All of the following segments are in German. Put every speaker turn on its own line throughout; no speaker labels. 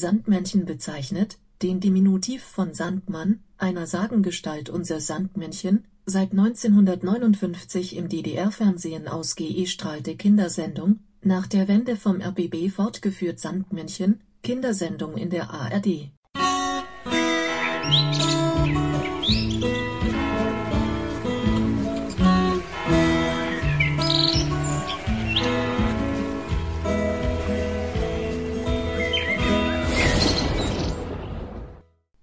Sandmännchen bezeichnet, den Diminutiv von Sandmann, einer Sagengestalt unser Sandmännchen, seit 1959 im DDR-Fernsehen ausgestrahlte Kindersendung, nach der Wende vom RBB fortgeführt Sandmännchen, Kindersendung in der ARD.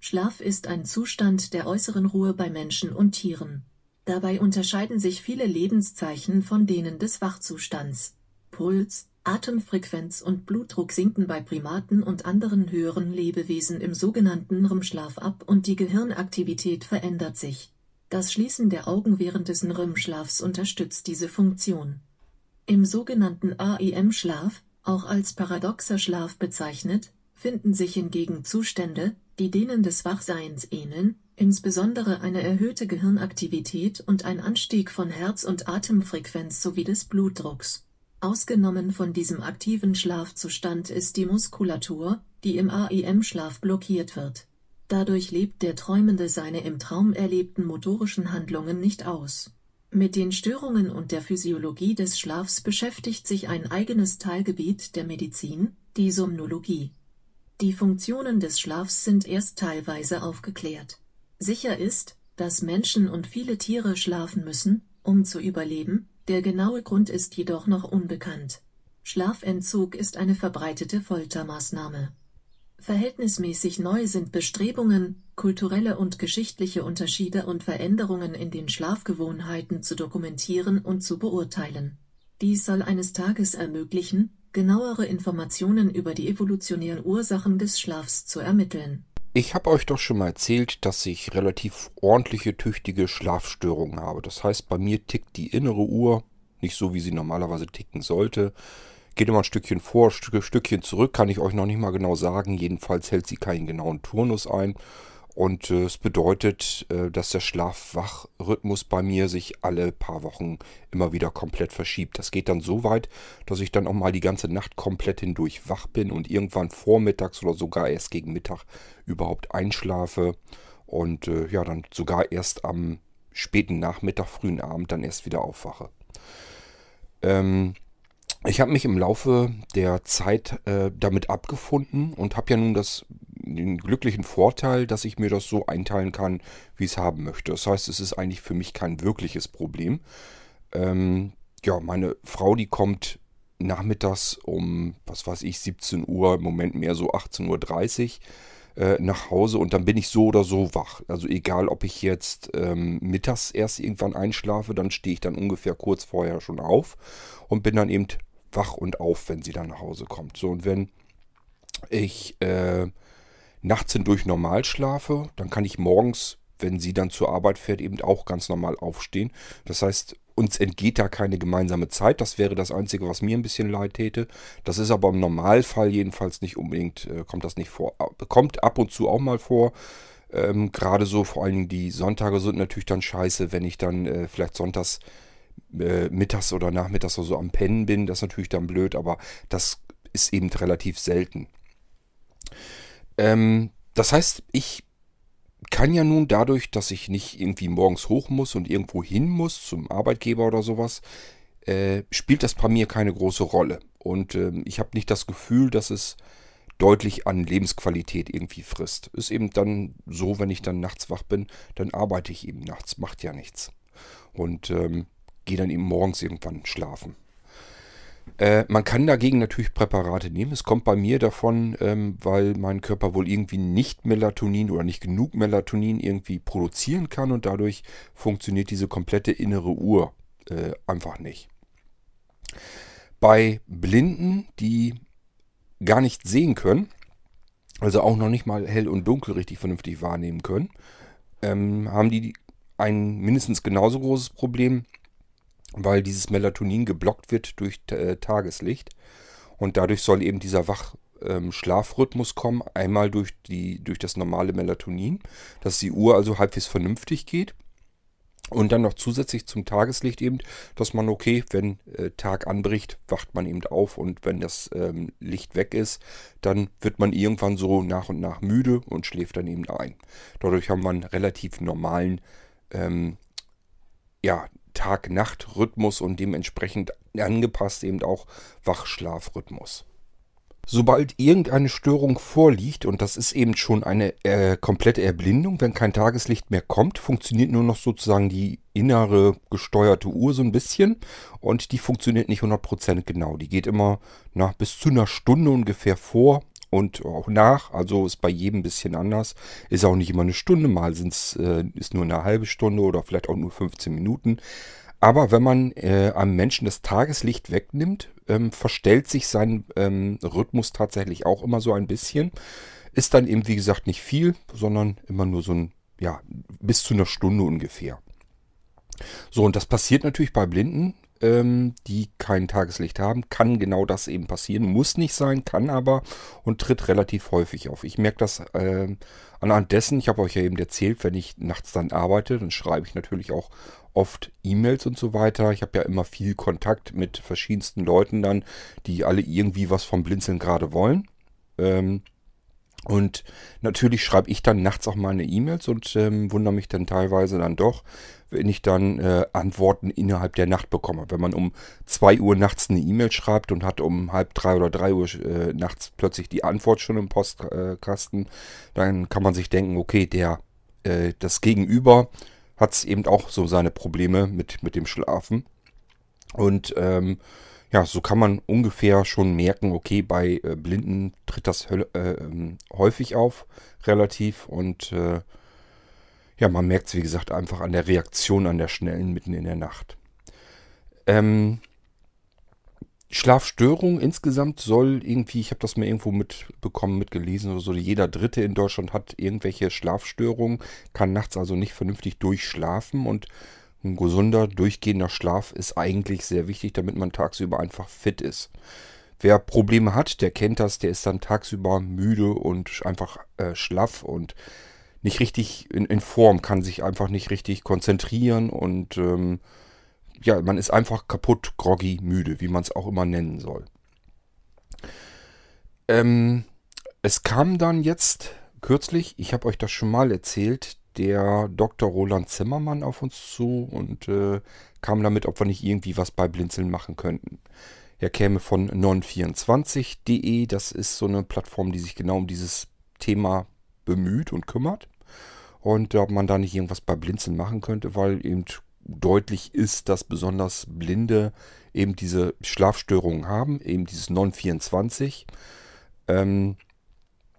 Schlaf ist ein Zustand der äußeren Ruhe bei Menschen und Tieren. Dabei unterscheiden sich viele Lebenszeichen von denen des Wachzustands. Puls, Atemfrequenz und Blutdruck sinken bei Primaten und anderen höheren Lebewesen im sogenannten REM-Schlaf ab und die Gehirnaktivität verändert sich. Das Schließen der Augen während des REM-Schlafs unterstützt diese Funktion. Im sogenannten AEM-Schlaf, auch als paradoxer Schlaf bezeichnet, finden sich hingegen Zustände, die denen des Wachseins ähneln, insbesondere eine erhöhte Gehirnaktivität und ein Anstieg von Herz- und Atemfrequenz sowie des Blutdrucks. Ausgenommen von diesem aktiven Schlafzustand ist die Muskulatur, die im AEM-Schlaf blockiert wird. Dadurch lebt der Träumende seine im Traum erlebten motorischen Handlungen nicht aus. Mit den Störungen und der Physiologie des Schlafs beschäftigt sich ein eigenes Teilgebiet der Medizin, die Somnologie die Funktionen des Schlafs sind erst teilweise aufgeklärt. Sicher ist, dass Menschen und viele Tiere schlafen müssen, um zu überleben, der genaue Grund ist jedoch noch unbekannt. Schlafentzug ist eine verbreitete Foltermaßnahme. Verhältnismäßig neu sind Bestrebungen, kulturelle und geschichtliche Unterschiede und Veränderungen in den Schlafgewohnheiten zu dokumentieren und zu beurteilen. Dies soll eines Tages ermöglichen, genauere Informationen über die evolutionären Ursachen des Schlafs zu ermitteln.
Ich habe euch doch schon mal erzählt, dass ich relativ ordentliche, tüchtige Schlafstörungen habe. Das heißt, bei mir tickt die innere Uhr nicht so, wie sie normalerweise ticken sollte. Geht immer ein Stückchen vor, ein Stückchen zurück, kann ich euch noch nicht mal genau sagen. Jedenfalls hält sie keinen genauen Turnus ein. Und äh, es bedeutet, äh, dass der Schlaf-Wach-Rhythmus bei mir sich alle paar Wochen immer wieder komplett verschiebt. Das geht dann so weit, dass ich dann auch mal die ganze Nacht komplett hindurch wach bin und irgendwann vormittags oder sogar erst gegen Mittag überhaupt einschlafe. Und äh, ja, dann sogar erst am späten Nachmittag, frühen Abend dann erst wieder aufwache. Ähm, ich habe mich im Laufe der Zeit äh, damit abgefunden und habe ja nun das den glücklichen Vorteil, dass ich mir das so einteilen kann, wie ich es haben möchte. Das heißt, es ist eigentlich für mich kein wirkliches Problem. Ähm, ja, meine Frau, die kommt nachmittags um, was weiß ich, 17 Uhr, im Moment mehr so 18.30 Uhr äh, nach Hause und dann bin ich so oder so wach. Also egal, ob ich jetzt ähm, mittags erst irgendwann einschlafe, dann stehe ich dann ungefähr kurz vorher schon auf und bin dann eben wach und auf, wenn sie dann nach Hause kommt. So, und wenn ich äh, nachts hindurch normal schlafe, dann kann ich morgens, wenn sie dann zur Arbeit fährt, eben auch ganz normal aufstehen. Das heißt, uns entgeht da keine gemeinsame Zeit. Das wäre das Einzige, was mir ein bisschen leid täte. Das ist aber im Normalfall jedenfalls nicht unbedingt, äh, kommt das nicht vor. Kommt ab und zu auch mal vor. Ähm, Gerade so, vor allen Dingen die Sonntage sind natürlich dann scheiße, wenn ich dann äh, vielleicht sonntags äh, mittags oder nachmittags oder so am Pennen bin. Das ist natürlich dann blöd, aber das ist eben relativ selten. Ähm, das heißt, ich kann ja nun dadurch, dass ich nicht irgendwie morgens hoch muss und irgendwo hin muss zum Arbeitgeber oder sowas, äh, spielt das bei mir keine große Rolle. Und äh, ich habe nicht das Gefühl, dass es deutlich an Lebensqualität irgendwie frisst. Ist eben dann so, wenn ich dann nachts wach bin, dann arbeite ich eben nachts, macht ja nichts. Und ähm, gehe dann eben morgens irgendwann schlafen. Äh, man kann dagegen natürlich Präparate nehmen. Es kommt bei mir davon, ähm, weil mein Körper wohl irgendwie nicht Melatonin oder nicht genug Melatonin irgendwie produzieren kann und dadurch funktioniert diese komplette innere Uhr äh, einfach nicht. Bei Blinden, die gar nicht sehen können, also auch noch nicht mal hell und dunkel richtig vernünftig wahrnehmen können, ähm, haben die ein mindestens genauso großes Problem weil dieses Melatonin geblockt wird durch äh, Tageslicht. Und dadurch soll eben dieser Wach-Schlafrhythmus ähm, kommen. Einmal durch, die, durch das normale Melatonin, dass die Uhr also halbwegs vernünftig geht. Und dann noch zusätzlich zum Tageslicht eben, dass man, okay, wenn äh, Tag anbricht, wacht man eben auf und wenn das ähm, Licht weg ist, dann wird man irgendwann so nach und nach müde und schläft dann eben ein. Dadurch haben wir einen relativ normalen ähm, ja, Tag-Nacht-Rhythmus und dementsprechend angepasst eben auch Wachschlafrhythmus. Sobald irgendeine Störung vorliegt, und das ist eben schon eine äh, komplette Erblindung, wenn kein Tageslicht mehr kommt, funktioniert nur noch sozusagen die innere gesteuerte Uhr so ein bisschen und die funktioniert nicht 100% genau. Die geht immer nach bis zu einer Stunde ungefähr vor und auch nach, also ist bei jedem ein bisschen anders. Ist auch nicht immer eine Stunde, mal sind's, äh, ist nur eine halbe Stunde oder vielleicht auch nur 15 Minuten. Aber wenn man äh, einem Menschen das Tageslicht wegnimmt, ähm, verstellt sich sein ähm, Rhythmus tatsächlich auch immer so ein bisschen. Ist dann eben, wie gesagt, nicht viel, sondern immer nur so ein, ja, bis zu einer Stunde ungefähr. So, und das passiert natürlich bei Blinden, ähm, die kein Tageslicht haben. Kann genau das eben passieren. Muss nicht sein, kann aber und tritt relativ häufig auf. Ich merke das äh, anhand dessen, ich habe euch ja eben erzählt, wenn ich nachts dann arbeite, dann schreibe ich natürlich auch oft E-Mails und so weiter. Ich habe ja immer viel Kontakt mit verschiedensten Leuten dann, die alle irgendwie was vom Blinzeln gerade wollen. Ähm, und natürlich schreibe ich dann nachts auch meine E-Mails und ähm, wundere mich dann teilweise dann doch, wenn ich dann äh, Antworten innerhalb der Nacht bekomme. Wenn man um 2 Uhr nachts eine E-Mail schreibt und hat um halb drei oder drei Uhr äh, nachts plötzlich die Antwort schon im Postkasten, dann kann man sich denken, okay, der äh, das Gegenüber hat es eben auch so seine Probleme mit, mit dem Schlafen. Und ähm, ja, so kann man ungefähr schon merken, okay, bei äh, Blinden tritt das äh, ähm, häufig auf, relativ. Und äh, ja, man merkt es, wie gesagt, einfach an der Reaktion, an der schnellen mitten in der Nacht. Ähm, Schlafstörung insgesamt soll irgendwie, ich habe das mal irgendwo mitbekommen, mitgelesen oder so, jeder Dritte in Deutschland hat irgendwelche Schlafstörungen, kann nachts also nicht vernünftig durchschlafen und ein gesunder, durchgehender Schlaf ist eigentlich sehr wichtig, damit man tagsüber einfach fit ist. Wer Probleme hat, der kennt das, der ist dann tagsüber müde und einfach äh, schlaff und nicht richtig in, in, Form, kann sich einfach nicht richtig konzentrieren und ähm, ja, man ist einfach kaputt, groggy, müde, wie man es auch immer nennen soll. Ähm, es kam dann jetzt kürzlich, ich habe euch das schon mal erzählt, der Dr. Roland Zimmermann auf uns zu und äh, kam damit, ob wir nicht irgendwie was bei Blinzeln machen könnten. Er käme von non24.de, das ist so eine Plattform, die sich genau um dieses Thema bemüht und kümmert. Und ob man da nicht irgendwas bei Blinzeln machen könnte, weil eben deutlich ist, dass besonders Blinde eben diese Schlafstörungen haben, eben dieses Non-24. Ähm,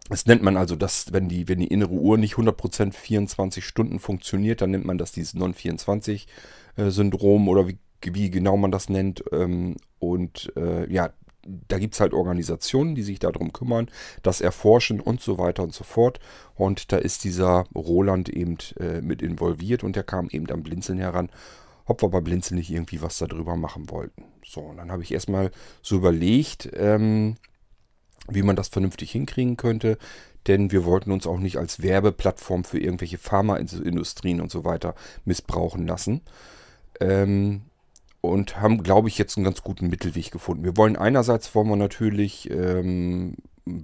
das nennt man also, dass wenn die, wenn die innere Uhr nicht 100% 24 Stunden funktioniert, dann nennt man das dieses Non-24-Syndrom äh, oder wie, wie genau man das nennt. Ähm, und äh, ja, da gibt es halt Organisationen, die sich darum kümmern, das erforschen und so weiter und so fort. Und da ist dieser Roland eben äh, mit involviert und der kam eben am Blinzeln heran, ob wir bei Blinzeln nicht irgendwie was darüber machen wollten. So, und dann habe ich erstmal so überlegt, ähm, wie man das vernünftig hinkriegen könnte, denn wir wollten uns auch nicht als Werbeplattform für irgendwelche Pharmaindustrien und so weiter missbrauchen lassen. Ähm, und haben, glaube ich, jetzt einen ganz guten Mittelweg gefunden. Wir wollen einerseits wollen wir natürlich ähm,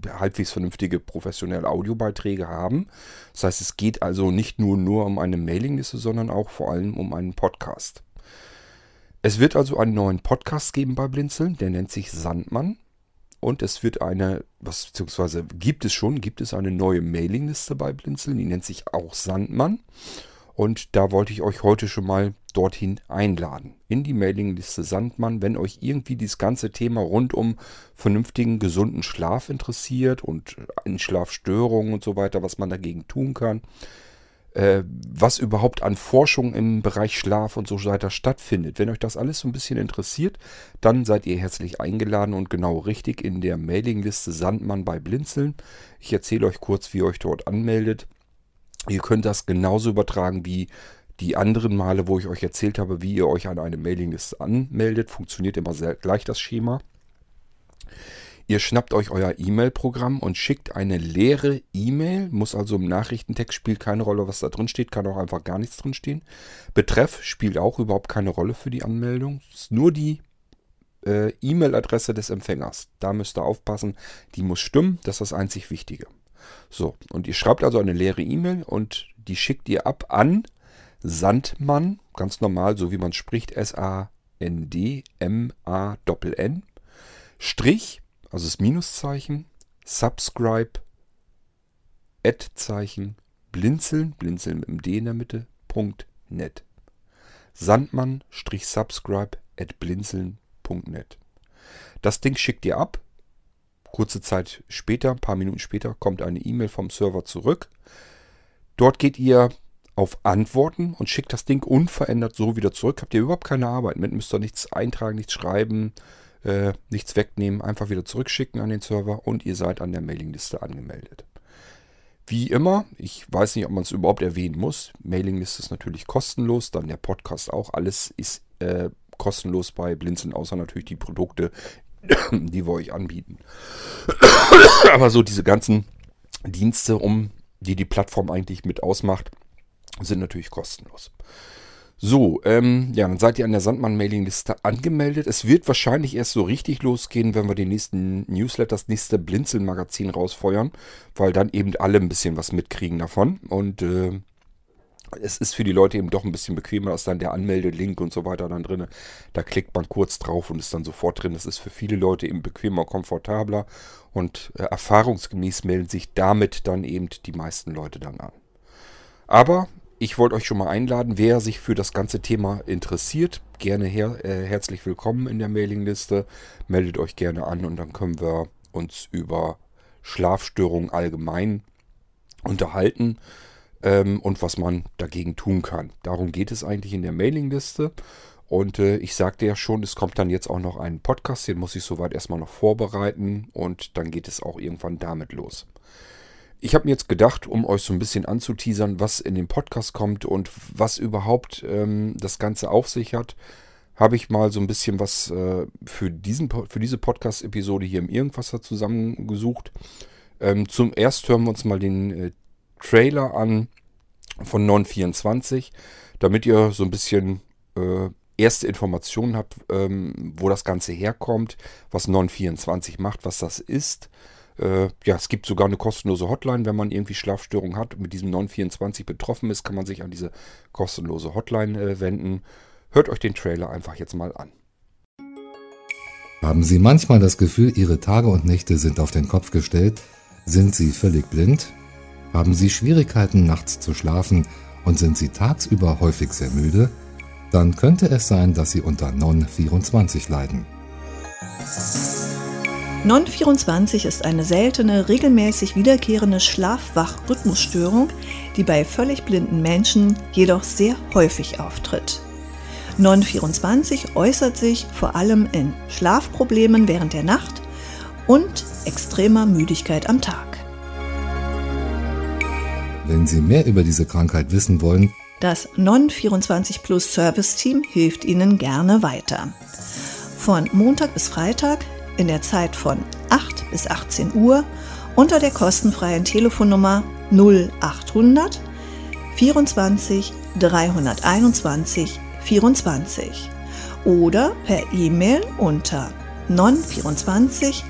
halbwegs vernünftige professionelle Audiobeiträge haben. Das heißt, es geht also nicht nur, nur um eine Mailingliste, sondern auch vor allem um einen Podcast. Es wird also einen neuen Podcast geben bei Blinzeln, der nennt sich Sandmann. Und es wird eine, was beziehungsweise gibt es schon, gibt es eine neue Mailingliste bei Blinzeln, die nennt sich auch Sandmann. Und da wollte ich euch heute schon mal dorthin einladen. In die Mailingliste Sandmann, wenn euch irgendwie dieses ganze Thema rund um vernünftigen, gesunden Schlaf interessiert und in Schlafstörungen und so weiter, was man dagegen tun kann. Äh, was überhaupt an Forschung im Bereich Schlaf und so weiter stattfindet. Wenn euch das alles so ein bisschen interessiert, dann seid ihr herzlich eingeladen und genau richtig in der Mailingliste Sandmann bei Blinzeln. Ich erzähle euch kurz, wie ihr euch dort anmeldet. Ihr könnt das genauso übertragen wie die anderen Male, wo ich euch erzählt habe, wie ihr euch an eine Mailingliste anmeldet. Funktioniert immer sehr gleich das Schema. Ihr schnappt euch euer E-Mail-Programm und schickt eine leere E-Mail. Muss also im Nachrichtentext spielt keine Rolle, was da drin steht. Kann auch einfach gar nichts drin stehen. Betreff spielt auch überhaupt keine Rolle für die Anmeldung. ist nur die äh, E-Mail-Adresse des Empfängers. Da müsst ihr aufpassen. Die muss stimmen. Das ist das einzig Wichtige. So, und ihr schreibt also eine leere E-Mail und die schickt ihr ab an Sandmann, ganz normal, so wie man spricht, S-A-N-D-M-A-N-N, Strich also das Minuszeichen, Subscribe, Ad-Zeichen, Blinzeln, Blinzeln mit dem D in der Mitte, Punkt net. Sandmann-subscribe at blinzeln.net. Das Ding schickt ihr ab. Kurze Zeit später, ein paar Minuten später, kommt eine E-Mail vom Server zurück. Dort geht ihr auf Antworten und schickt das Ding unverändert so wieder zurück. Habt ihr überhaupt keine Arbeit mit, müsst ihr nichts eintragen, nichts schreiben, äh, nichts wegnehmen, einfach wieder zurückschicken an den Server und ihr seid an der Mailingliste angemeldet. Wie immer, ich weiß nicht, ob man es überhaupt erwähnen muss. Mailingliste ist natürlich kostenlos, dann der Podcast auch. Alles ist äh, kostenlos bei Blinzeln, außer natürlich die Produkte, die wir euch anbieten. Aber so diese ganzen Dienste, um die die Plattform eigentlich mit ausmacht, sind natürlich kostenlos. So, ähm, ja, dann seid ihr an der Sandmann-Mailingliste angemeldet. Es wird wahrscheinlich erst so richtig losgehen, wenn wir den nächsten Newsletter, das nächste Blinzeln-Magazin rausfeuern, weil dann eben alle ein bisschen was mitkriegen davon. Und äh, es ist für die Leute eben doch ein bisschen bequemer, dass dann der Anmeldelink und so weiter dann drin. Da klickt man kurz drauf und ist dann sofort drin. Das ist für viele Leute eben bequemer, komfortabler und äh, erfahrungsgemäß melden sich damit dann eben die meisten Leute dann an. Aber ich wollte euch schon mal einladen, wer sich für das ganze Thema interessiert, gerne her, äh, herzlich willkommen in der Mailingliste. Meldet euch gerne an und dann können wir uns über Schlafstörungen allgemein unterhalten ähm, und was man dagegen tun kann. Darum geht es eigentlich in der Mailingliste. Und äh, ich sagte ja schon, es kommt dann jetzt auch noch ein Podcast, den muss ich soweit erstmal noch vorbereiten und dann geht es auch irgendwann damit los. Ich habe mir jetzt gedacht, um euch so ein bisschen anzuteasern, was in den Podcast kommt und was überhaupt ähm, das Ganze auf sich hat, habe ich mal so ein bisschen was äh, für, diesen, für diese Podcast-Episode hier im Irgendwasser zusammengesucht. Ähm, zum erst hören wir uns mal den äh, Trailer an von 924, damit ihr so ein bisschen äh, erste Informationen habt, ähm, wo das Ganze herkommt, was 924 macht, was das ist. Äh, ja, es gibt sogar eine kostenlose Hotline, wenn man irgendwie Schlafstörungen hat und mit diesem 924 betroffen ist, kann man sich an diese kostenlose Hotline äh, wenden. Hört euch den Trailer einfach jetzt mal an.
Haben Sie manchmal das Gefühl, Ihre Tage und Nächte sind auf den Kopf gestellt? Sind Sie völlig blind? Haben Sie Schwierigkeiten, nachts zu schlafen und sind Sie tagsüber häufig sehr müde? Dann könnte es sein, dass Sie unter Non-24 leiden.
Non-24 ist eine seltene, regelmäßig wiederkehrende Schlaf-Wach-Rhythmusstörung, die bei völlig blinden Menschen jedoch sehr häufig auftritt. Non-24 äußert sich vor allem in Schlafproblemen während der Nacht und extremer Müdigkeit am Tag.
Wenn Sie mehr über diese Krankheit wissen wollen,
das Non-24 Plus Service Team hilft Ihnen gerne weiter. Von Montag bis Freitag in der Zeit von 8 bis 18 Uhr unter der kostenfreien Telefonnummer 0800 24 321 24 oder per E-Mail unter non24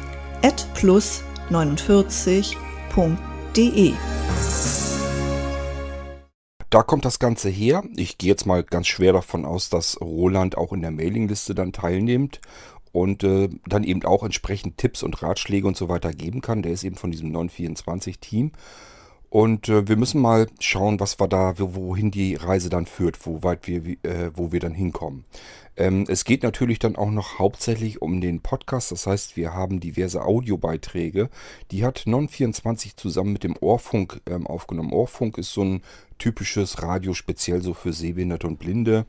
at plus49.de.
Da kommt das Ganze her. Ich gehe jetzt mal ganz schwer davon aus, dass Roland auch in der Mailingliste dann teilnimmt und äh, dann eben auch entsprechend Tipps und Ratschläge und so weiter geben kann. Der ist eben von diesem 924-Team. Und äh, wir müssen mal schauen, was wir da, wohin die Reise dann führt, wo weit wir, äh, wo wir dann hinkommen. Ähm, es geht natürlich dann auch noch hauptsächlich um den Podcast. Das heißt, wir haben diverse Audiobeiträge. Die hat Non24 zusammen mit dem Ohrfunk ähm, aufgenommen. Ohrfunk ist so ein typisches Radio speziell so für Sehbehinderte und Blinde.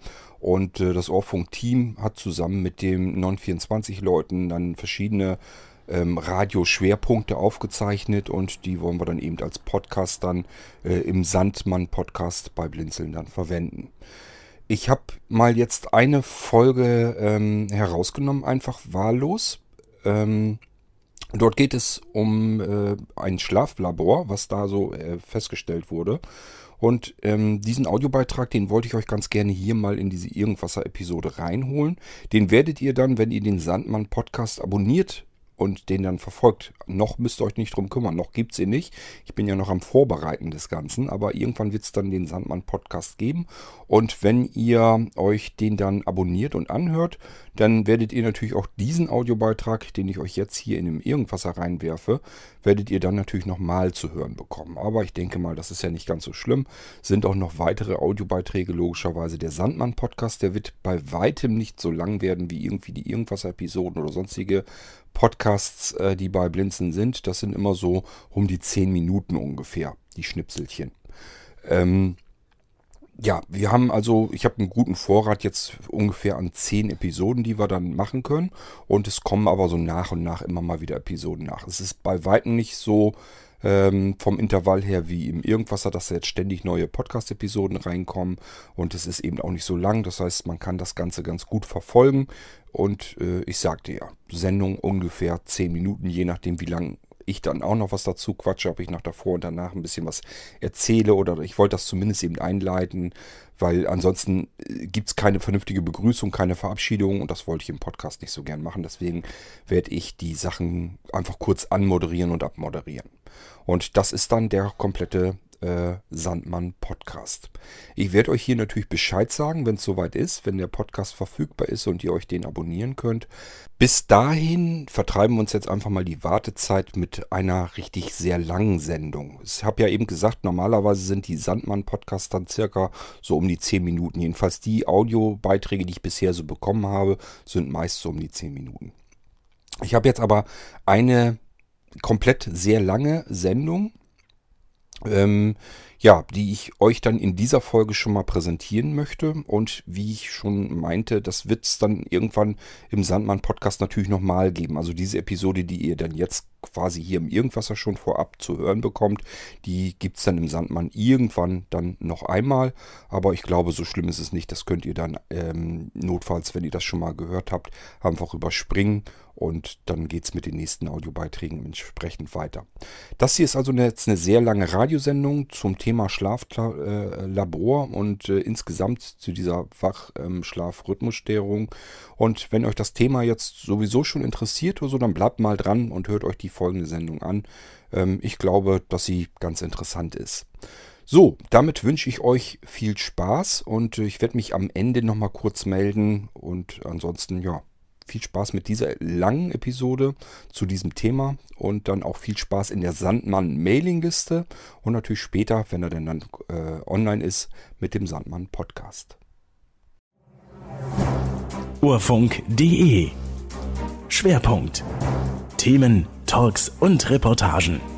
Und äh, das Ohrfunk-Team hat zusammen mit den 924-Leuten dann verschiedene ähm, Radioschwerpunkte aufgezeichnet und die wollen wir dann eben als Podcast dann äh, im Sandmann-Podcast bei Blinzeln dann verwenden. Ich habe mal jetzt eine Folge ähm, herausgenommen, einfach wahllos. Ähm, Dort geht es um äh, ein Schlaflabor, was da so äh, festgestellt wurde. Und ähm, diesen Audiobeitrag, den wollte ich euch ganz gerne hier mal in diese Irgendwasser-Episode reinholen. Den werdet ihr dann, wenn ihr den Sandmann-Podcast abonniert und den dann verfolgt. Noch müsst ihr euch nicht drum kümmern, noch gibt es ihn nicht. Ich bin ja noch am Vorbereiten des Ganzen, aber irgendwann wird es dann den Sandmann Podcast geben. Und wenn ihr euch den dann abonniert und anhört, dann werdet ihr natürlich auch diesen Audiobeitrag, den ich euch jetzt hier in dem Irgendwasser reinwerfe, werdet ihr dann natürlich nochmal zu hören bekommen. Aber ich denke mal, das ist ja nicht ganz so schlimm. Sind auch noch weitere Audiobeiträge logischerweise. Der Sandmann Podcast, der wird bei weitem nicht so lang werden wie irgendwie die Irgendwasser-Episoden oder sonstige Podcasts, äh, die bei Blinzen sind. Das sind immer so um die 10 Minuten ungefähr, die Schnipselchen. Ähm, ja, wir haben also, ich habe einen guten Vorrat jetzt ungefähr an 10 Episoden, die wir dann machen können. Und es kommen aber so nach und nach immer mal wieder Episoden nach. Es ist bei weitem nicht so ähm, vom Intervall her wie im Irgendwasser, dass jetzt ständig neue Podcast-Episoden reinkommen. Und es ist eben auch nicht so lang. Das heißt, man kann das Ganze ganz gut verfolgen. Und äh, ich sagte ja, Sendung ungefähr 10 Minuten, je nachdem, wie lang ich dann auch noch was dazu quatsche, ob ich nach davor und danach ein bisschen was erzähle oder ich wollte das zumindest eben einleiten, weil ansonsten äh, gibt es keine vernünftige Begrüßung, keine Verabschiedung und das wollte ich im Podcast nicht so gern machen. Deswegen werde ich die Sachen einfach kurz anmoderieren und abmoderieren. Und das ist dann der komplette äh, Sandmann Podcast. Ich werde euch hier natürlich Bescheid sagen, wenn es soweit ist, wenn der Podcast verfügbar ist und ihr euch den abonnieren könnt. Bis dahin vertreiben wir uns jetzt einfach mal die Wartezeit mit einer richtig sehr langen Sendung. Ich habe ja eben gesagt, normalerweise sind die Sandmann-Podcasts dann circa so um die 10 Minuten. Jedenfalls die Audiobeiträge, die ich bisher so bekommen habe, sind meist so um die 10 Minuten. Ich habe jetzt aber eine komplett sehr lange Sendung ähm, ja, die ich euch dann in dieser Folge schon mal präsentieren möchte. Und wie ich schon meinte, das wird es dann irgendwann im Sandmann-Podcast natürlich nochmal geben. Also diese Episode, die ihr dann jetzt quasi hier im Irgendwasser schon vorab zu hören bekommt, die gibt es dann im Sandmann irgendwann dann noch einmal. Aber ich glaube, so schlimm ist es nicht. Das könnt ihr dann ähm, notfalls, wenn ihr das schon mal gehört habt, einfach überspringen und dann geht es mit den nächsten Audiobeiträgen entsprechend weiter. Das hier ist also jetzt eine sehr lange Radiosendung zum Thema Schlaflabor äh, und äh, insgesamt zu dieser Wachschlafrhythmusstörung. Ähm, und wenn euch das Thema jetzt sowieso schon interessiert oder so, dann bleibt mal dran und hört euch die folgende Sendung an. Ähm, ich glaube, dass sie ganz interessant ist. So, damit wünsche ich euch viel Spaß und ich werde mich am Ende nochmal kurz melden und ansonsten, ja, viel Spaß mit dieser langen Episode zu diesem Thema und dann auch viel Spaß in der Sandmann Mailingliste und natürlich später, wenn er denn dann äh, online ist, mit dem Sandmann Podcast.
Urfunk.de Schwerpunkt Themen, Talks und Reportagen.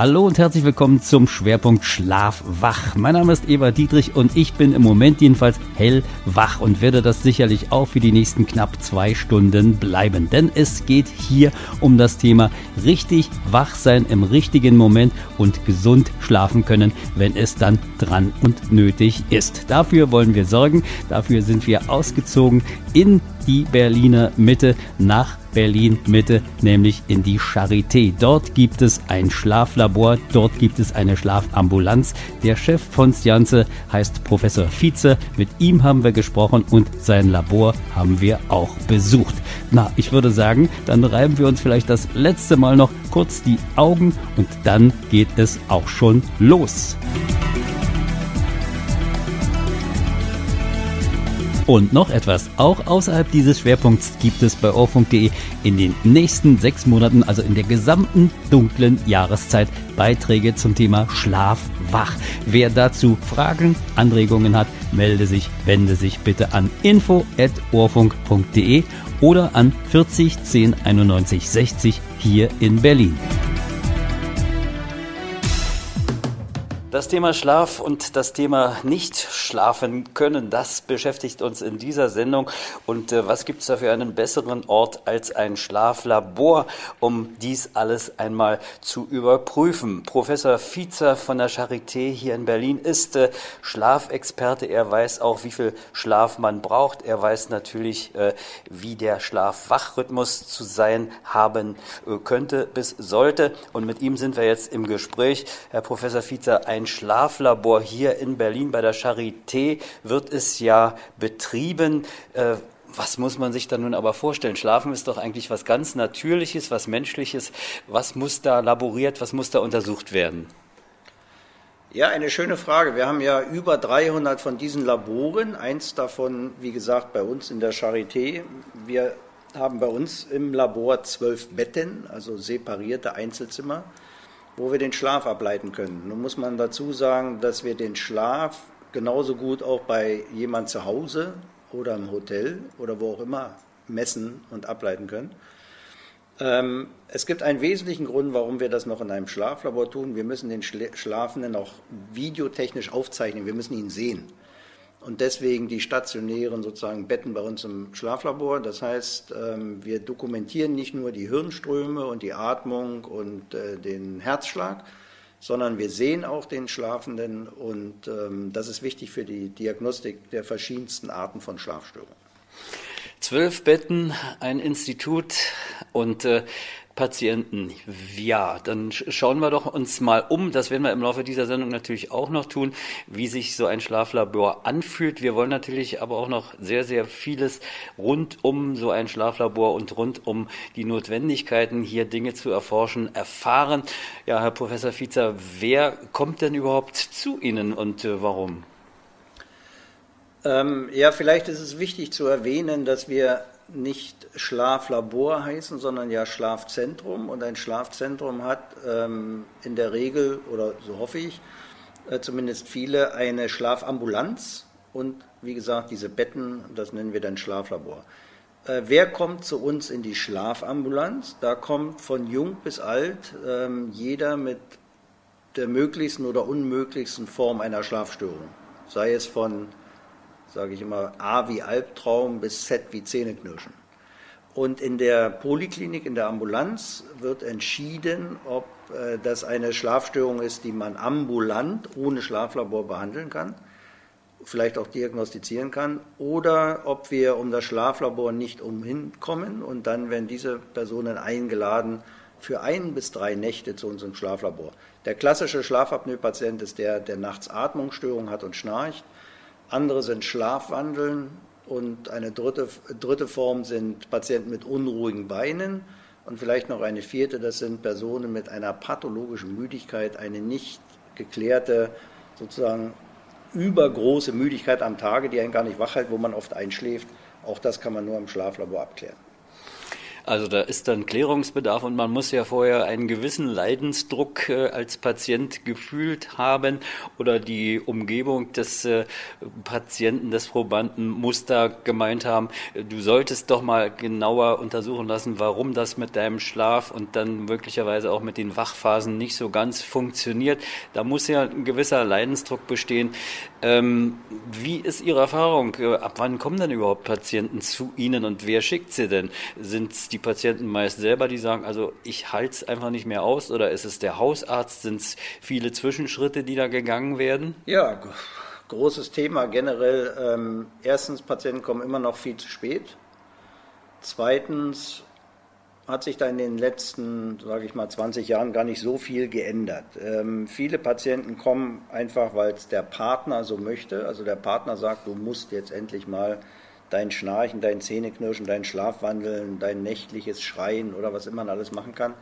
Hallo und herzlich willkommen zum Schwerpunkt Schlaf-Wach. Mein Name ist Eva Dietrich und ich bin im Moment jedenfalls hellwach und werde das sicherlich auch für die nächsten knapp zwei Stunden bleiben. Denn es geht hier um das Thema richtig wach sein im richtigen Moment und gesund schlafen können, wenn es dann dran und nötig ist. Dafür wollen wir sorgen. Dafür sind wir ausgezogen in die Berliner Mitte nach Berlin Mitte, nämlich in die Charité. Dort gibt es ein Schlaflabor, dort gibt es eine Schlafambulanz. Der Chef von Scienze heißt Professor Vize. Mit ihm haben wir gesprochen und sein Labor haben wir auch besucht. Na, ich würde sagen, dann reiben wir uns vielleicht das letzte Mal noch kurz die Augen und dann geht es auch schon los. Und noch etwas, auch außerhalb dieses Schwerpunkts gibt es bei Ohrfunk.de in den nächsten sechs Monaten, also in der gesamten dunklen Jahreszeit, Beiträge zum Thema Schlaf wach. Wer dazu Fragen, Anregungen hat, melde sich, wende sich bitte an info.ohrfunk.de oder an 40 10 91 60 hier in Berlin. Das Thema Schlaf und das Thema nicht schlafen können, das beschäftigt uns in dieser Sendung. Und äh, was gibt es da für einen besseren Ort als ein Schlaflabor, um dies alles einmal zu überprüfen? Professor Fiezer von der Charité hier in Berlin ist äh, Schlafexperte. Er weiß auch, wie viel Schlaf man braucht. Er weiß natürlich, äh, wie der Schlaf-Wach-Rhythmus zu sein haben äh, könnte bis sollte. Und mit ihm sind wir jetzt im Gespräch. Herr Professor Fiezer, ein ein Schlaflabor hier in Berlin bei der Charité wird es ja betrieben. Äh, was muss man sich da nun aber vorstellen? Schlafen ist doch eigentlich was ganz Natürliches, was Menschliches. Was muss da laboriert, was muss da untersucht werden?
Ja, eine schöne Frage. Wir haben ja über 300 von diesen Laboren. Eins davon, wie gesagt, bei uns in der Charité. Wir haben bei uns im Labor zwölf Betten, also separierte Einzelzimmer wo wir den Schlaf ableiten können. Nun muss man dazu sagen, dass wir den Schlaf genauso gut auch bei jemand zu Hause oder im Hotel oder wo auch immer messen und ableiten können. Ähm, es gibt einen wesentlichen Grund, warum wir das noch in einem Schlaflabor tun. Wir müssen den Schlafenden auch videotechnisch aufzeichnen. Wir müssen ihn sehen und deswegen die stationären sozusagen Betten bei uns im Schlaflabor. Das heißt, ähm, wir dokumentieren nicht nur die Hirnströme und die Atmung und äh, den Herzschlag, sondern wir sehen auch den Schlafenden und ähm, das ist wichtig für die Diagnostik der verschiedensten Arten von Schlafstörungen.
Zwölf Betten, ein Institut und äh, Patienten. Ja, dann schauen wir doch uns mal um. Das werden wir im Laufe dieser Sendung natürlich auch noch tun, wie sich so ein Schlaflabor anfühlt. Wir wollen natürlich aber auch noch sehr, sehr vieles rund um so ein Schlaflabor und rund um die Notwendigkeiten, hier Dinge zu erforschen, erfahren. Ja, Herr Professor Fiezer, wer kommt denn überhaupt zu Ihnen und äh, warum?
Ähm, ja, vielleicht ist es wichtig zu erwähnen, dass wir nicht Schlaflabor heißen, sondern ja Schlafzentrum. Und ein Schlafzentrum hat ähm, in der Regel, oder so hoffe ich, äh, zumindest viele, eine Schlafambulanz und wie gesagt diese Betten, das nennen wir dann Schlaflabor. Äh, wer kommt zu uns in die Schlafambulanz? Da kommt von jung bis alt ähm, jeder mit der möglichsten oder unmöglichsten Form einer Schlafstörung. Sei es von sage ich immer, A wie Albtraum bis Z wie Zähneknirschen. Und in der Poliklinik, in der Ambulanz wird entschieden, ob äh, das eine Schlafstörung ist, die man ambulant ohne Schlaflabor behandeln kann, vielleicht auch diagnostizieren kann, oder ob wir um das Schlaflabor nicht umhinkommen und dann werden diese Personen eingeladen für ein bis drei Nächte zu unserem Schlaflabor. Der klassische Schlafapnoe-Patient ist der, der nachts Atmungsstörungen hat und schnarcht andere sind Schlafwandeln und eine dritte, dritte Form sind Patienten mit unruhigen Beinen und vielleicht noch eine vierte, das sind Personen mit einer pathologischen Müdigkeit, eine nicht geklärte, sozusagen übergroße Müdigkeit am Tage, die einen gar nicht wach hält, wo man oft einschläft. Auch das kann man nur im Schlaflabor abklären.
Also da ist dann Klärungsbedarf und man muss ja vorher einen gewissen Leidensdruck äh, als Patient gefühlt haben oder die Umgebung des äh, Patienten, des Probanden muss da gemeint haben, du solltest doch mal genauer untersuchen lassen, warum das mit deinem Schlaf und dann möglicherweise auch mit den Wachphasen nicht so ganz funktioniert. Da muss ja ein gewisser Leidensdruck bestehen. Ähm, wie ist Ihre Erfahrung? Äh, ab wann kommen denn überhaupt Patienten zu Ihnen und wer schickt sie denn? Sind es die Patienten meist selber, die sagen, also ich halte es einfach nicht mehr aus oder ist es der Hausarzt? Sind es viele Zwischenschritte, die da gegangen werden?
Ja, großes Thema generell. Ähm, erstens, Patienten kommen immer noch viel zu spät. Zweitens, hat sich da in den letzten, sage ich mal, 20 Jahren gar nicht so viel geändert. Ähm, viele Patienten kommen einfach, weil es der Partner so möchte. Also der Partner sagt, du musst jetzt endlich mal dein Schnarchen, dein Zähneknirschen, dein Schlafwandeln, dein nächtliches Schreien oder was immer man alles machen kann,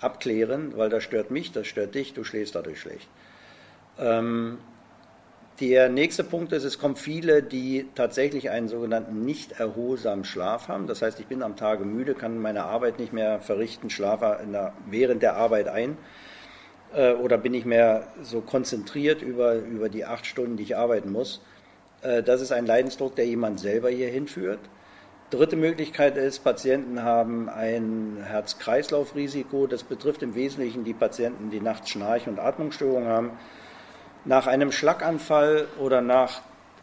abklären, weil das stört mich, das stört dich, du schläfst dadurch schlecht. Ähm, der nächste Punkt ist, es kommen viele, die tatsächlich einen sogenannten nicht erholsamen Schlaf haben. Das heißt, ich bin am Tage müde, kann meine Arbeit nicht mehr verrichten, schlafe der, während der Arbeit ein äh, oder bin nicht mehr so konzentriert über, über die acht Stunden, die ich arbeiten muss. Äh, das ist ein Leidensdruck, der jemand selber hier hinführt. Dritte Möglichkeit ist, Patienten haben ein Herz-Kreislauf-Risiko. Das betrifft im Wesentlichen die Patienten, die nachts Schnarch- und Atmungsstörungen haben Nach einem Schlaganfall oder nach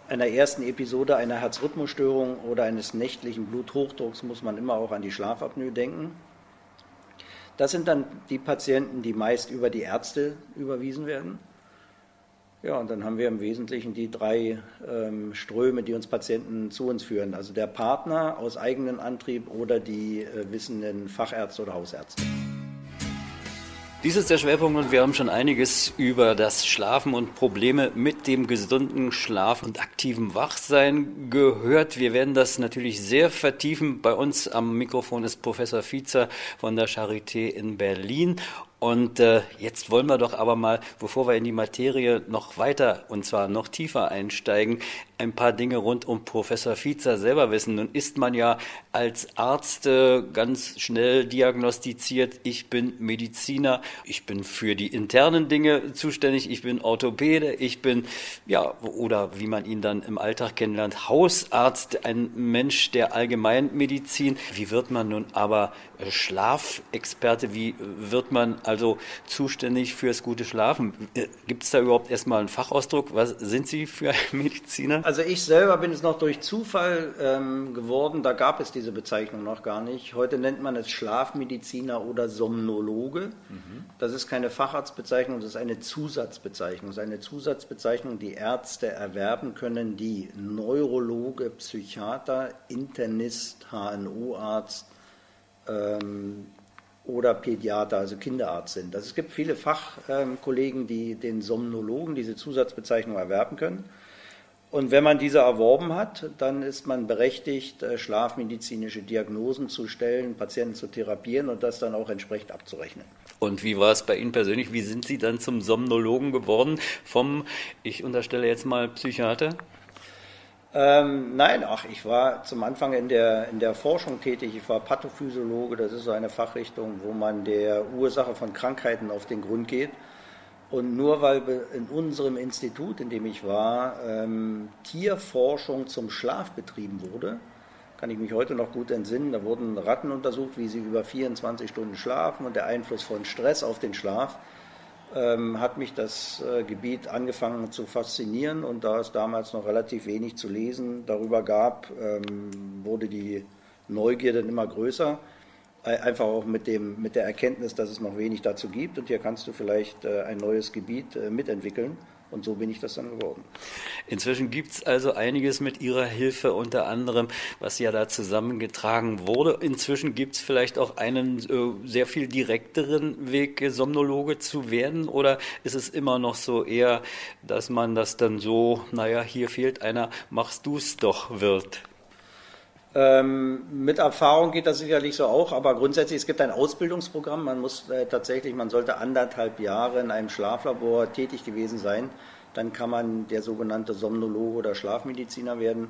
einer ersten Episode einer Herzrhythmusstörung oder eines nächtlichen Bluthochdrucks muss man immer auch an die Schlafapnoe denken. Das sind dann die Patienten, die meist über die Ärzte überwiesen werden. Ja, und dann haben wir im Wesentlichen die drei ähm, Ströme, die uns Patienten zu uns führen. Also der Partner aus eigenem Antrieb oder die äh, wissenden Fachärzte oder Hausärzte.
Dies ist der Schwerpunkt und wir haben schon einiges über das Schlafen und Probleme mit dem gesunden Schlaf und aktiven Wachsein gehört. Wir werden das natürlich sehr vertiefen. Bei uns am Mikrofon ist Professor Fiezer von der Charité in Berlin und äh, jetzt wollen wir doch aber mal, bevor wir in die Materie noch weiter und zwar noch tiefer einsteigen, ein paar Dinge rund um Professor Fiezer selber wissen. Nun ist man ja als Arzt äh, ganz schnell diagnostiziert, ich bin Mediziner, ich bin für die internen Dinge zuständig, ich bin Orthopäde, ich bin, ja, oder wie man ihn dann im Alltag kennenlernt, Hausarzt, ein Mensch der Allgemeinmedizin. Wie wird man nun aber Schlafexperte? Wie wird man also zuständig fürs gute Schlafen? Äh, Gibt es da überhaupt erstmal einen Fachausdruck? Was sind Sie für ein Mediziner?
Also ich selber bin es noch durch Zufall ähm, geworden, da gab es diese Bezeichnung noch gar nicht. Heute nennt man es Schlafmediziner oder Somnologe. Mhm. Das ist keine Facharztbezeichnung, das ist eine Zusatzbezeichnung. Das ist eine Zusatzbezeichnung, die Ärzte erwerben können, die Neurologe, Psychiater, Internist, HNO-Arzt, ähm, oder Pädiater, also Kinderarzt sind. Also es gibt viele Fachkollegen, die den Somnologen diese Zusatzbezeichnung erwerben können. Und wenn man diese erworben hat, dann ist man berechtigt, äh, schlafmedizinische Diagnosen zu stellen, Patienten zu therapieren und das dann auch entsprechend abzurechnen.
Und wie war es bei Ihnen persönlich? Wie sind Sie dann zum Somnologen geworden? Vom, ich unterstelle jetzt mal Psychiater?
Ähm, nein, ach, ich war zum Anfang in der, in der Forschung tätig. Ich war Pathophysiologe, das ist so eine Fachrichtung, wo man der Ursache von Krankheiten auf den Grund geht. Und nur weil in unserem Institut, in dem ich war, ähm, Tierforschung zum Schlaf betrieben wurde, kann ich mich heute noch gut entsinnen, da wurden Ratten untersucht, wie sie über 24 Stunden schlafen und der Einfluss von Stress auf den Schlaf ähm, hat mich das äh, Gebiet angefangen zu faszinieren und da es damals noch relativ wenig zu lesen darüber gab, ähm, wurde die Neugier dann immer größer. Einfach auch mit, dem, mit der Erkenntnis, dass es noch wenig dazu gibt und hier kannst du vielleicht äh, ein neues Gebiet äh, mitentwickeln. Und so bin ich das dann geworden.
Inzwischen gibt es also einiges mit Ihrer Hilfe, unter anderem, was ja da zusammengetragen wurde. Inzwischen gibt es vielleicht auch einen äh, sehr viel direkteren Weg, Somnologe zu werden? Oder ist es immer noch so eher, dass man das dann so, naja, hier fehlt einer, machst du es doch wird?
Ähm, mit Erfahrung geht das sicherlich so auch, aber grundsätzlich es gibt ein Ausbildungsprogramm. Man muss äh, tatsächlich, man sollte anderthalb Jahre in einem Schlaflabor tätig gewesen sein. Dann kann man der sogenannte Somnologe oder Schlafmediziner werden.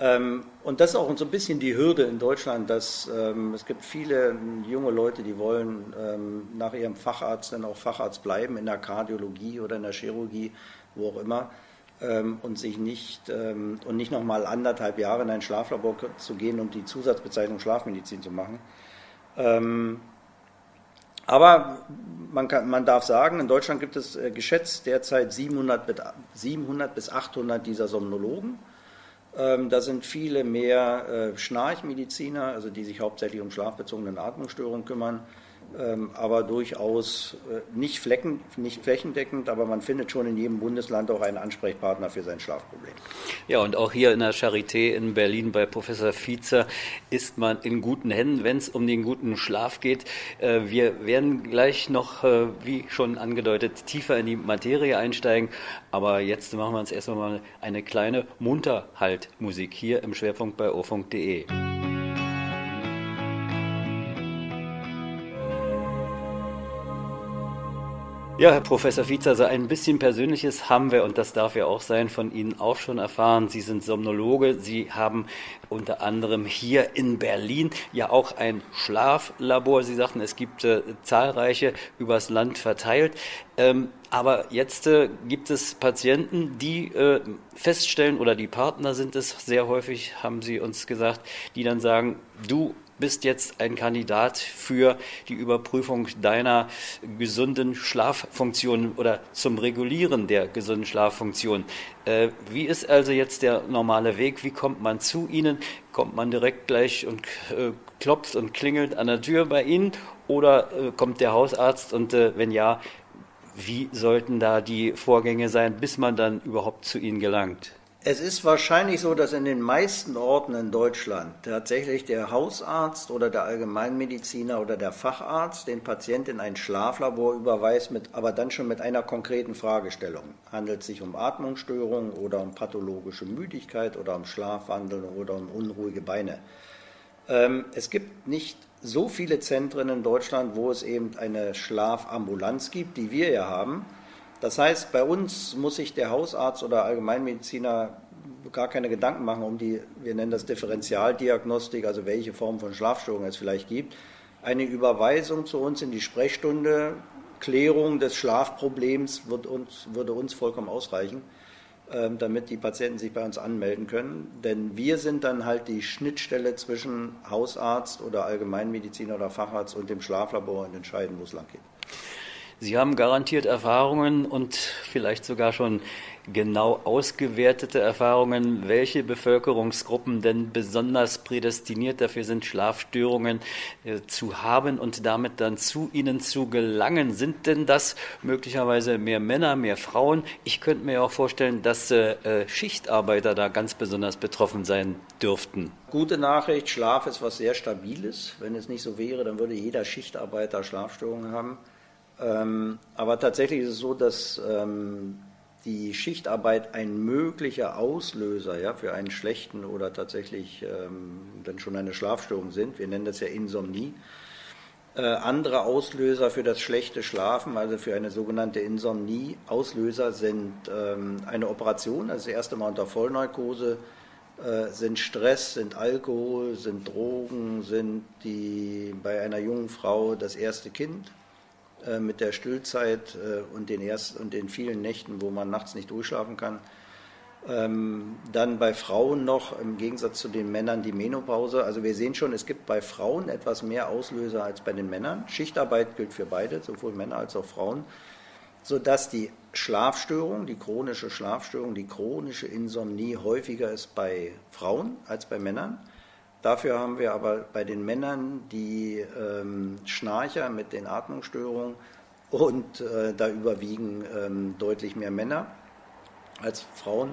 Ähm, und das ist auch so ein bisschen die Hürde in Deutschland, dass ähm, es gibt viele junge Leute, die wollen ähm, nach ihrem Facharzt dann auch Facharzt bleiben in der Kardiologie oder in der Chirurgie, wo auch immer ähm, und sich nicht ähm, und nicht nochmal anderthalb Jahre in ein Schlaflabor zu gehen und die Zusatzbezeichnung Schlafmedizin zu machen. Ähm, aber man, kann, man darf sagen, in Deutschland gibt es äh, geschätzt derzeit 700, 700 bis 800 dieser Somnologen. Ähm, da sind viele mehr äh, Schnarchmediziner, also die sich hauptsächlich um schlafbezogene Atmungsstörungen kümmern. Ähm, aber durchaus äh, nicht, flecken, nicht flächendeckend, aber man findet schon in jedem Bundesland auch einen Ansprechpartner für sein Schlafproblem.
Ja, und auch hier in der Charité in Berlin bei Professor Fiezer ist man in guten Händen, wenn es um den guten Schlaf geht. Äh, wir werden gleich noch, äh, wie schon angedeutet, tiefer in die Materie einsteigen, aber jetzt machen wir uns erstmal mal eine kleine Munterhaltmusik hier im Schwerpunkt bei ofunk.de. Ja, Herr Professor Fiezer, so ein bisschen Persönliches haben wir, und das darf ja auch sein, von Ihnen auch schon erfahren. Sie sind Somnologe. Sie haben unter anderem hier in Berlin ja auch ein Schlaflabor. Sie sagten, es gibt äh, zahlreiche übers Land verteilt. Ähm, aber jetzt äh, gibt es Patienten, die äh, feststellen, oder die Partner sind es sehr häufig, haben Sie uns gesagt, die dann sagen, du, bist jetzt ein Kandidat für die Überprüfung deiner gesunden Schlaffunktion oder zum Regulieren der gesunden Schlaffunktion. Äh, wie ist also jetzt der normale Weg? Wie kommt man zu Ihnen? Kommt man direkt gleich und äh, klopft und klingelt an der Tür bei Ihnen oder äh, kommt der Hausarzt und äh, wenn ja, wie sollten da die Vorgänge sein, bis man dann überhaupt zu Ihnen gelangt?
Es ist wahrscheinlich so, dass in den meisten Orten in Deutschland tatsächlich der Hausarzt oder der Allgemeinmediziner oder der Facharzt den Patienten in ein Schlaflabor überweist, mit, aber dann schon mit einer konkreten Fragestellung. Handelt es sich um Atmungsstörungen oder um pathologische Müdigkeit oder um Schlafwandel oder um unruhige Beine? Ähm, es gibt nicht so viele Zentren in Deutschland, wo es eben eine Schlafambulanz gibt, die wir ja haben das heißt, bei uns muss sich der Hausarzt oder Allgemeinmediziner gar keine Gedanken machen um die, wir nennen das Differentialdiagnostik, also welche Form von Schlafstörung es vielleicht gibt. Eine Überweisung zu uns in die Sprechstunde, Klärung des Schlafproblems wird uns, würde uns vollkommen ausreichen, ähm, damit die Patienten sich bei uns anmelden können. Denn wir sind dann halt die Schnittstelle zwischen Hausarzt oder Allgemeinmediziner oder Facharzt und dem Schlaflabor und entscheiden, wo es lang geht.
Sie haben garantiert Erfahrungen und vielleicht sogar schon genau ausgewertete Erfahrungen, welche Bevölkerungsgruppen denn besonders prädestiniert dafür sind, Schlafstörungen äh, zu haben und damit dann zu ihnen zu gelangen. Sind denn das möglicherweise mehr Männer, mehr Frauen? Ich könnte mir auch vorstellen, dass äh, äh Schichtarbeiter da ganz besonders betroffen sein dürften.
Gute Nachricht, Schlaf ist was sehr Stabiles. Wenn es nicht so wäre, dann würde jeder Schichtarbeiter Schlafstörungen haben. Ähm, aber tatsächlich ist es so, dass ähm, die Schichtarbeit ein möglicher Auslöser ja, für einen schlechten oder tatsächlich ähm, dann schon eine Schlafstörung sind. Wir nennen das ja Insomnie. Äh, andere Auslöser für das schlechte Schlafen, also für eine sogenannte Insomnie, Auslöser sind ähm, eine Operation, also das erste Mal unter Vollnarkose, äh, sind Stress, sind Alkohol, sind Drogen, sind die bei einer jungen Frau das erste Kind, äh, mit der Stillzeit äh, und den, ersten, und den vielen Nächten, wo man nachts nicht durchschlafen kann. Ähm, dann bei Frauen noch im Gegensatz zu den Männern die Menopause. Also wir sehen schon, es gibt bei Frauen etwas mehr Auslöser als bei den Männern. Schichtarbeit gilt für beide, sowohl Männer als auch Frauen, sodass die Schlafstörung, die chronische Schlafstörung, die chronische Insomnie häufiger ist bei Frauen als bei Männern. Dafür haben wir aber bei den Männern die ähm, Schnarcher mit den Atmungsstörungen und äh, da überwiegen ähm, deutlich mehr Männer als Frauen.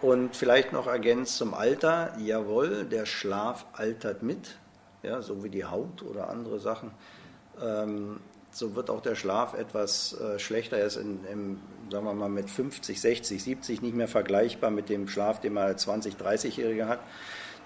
Und vielleicht noch ergänzt zum Alter, jawohl, der Schlaf altert mit, ja, so wie die Haut oder andere Sachen. Ähm, so wird auch der Schlaf etwas äh, schlechter. Er ist in, im, sagen wir mal, mit 50, 60, 70 nicht mehr vergleichbar mit dem Schlaf, den man als 20, 30-Jähriger hat.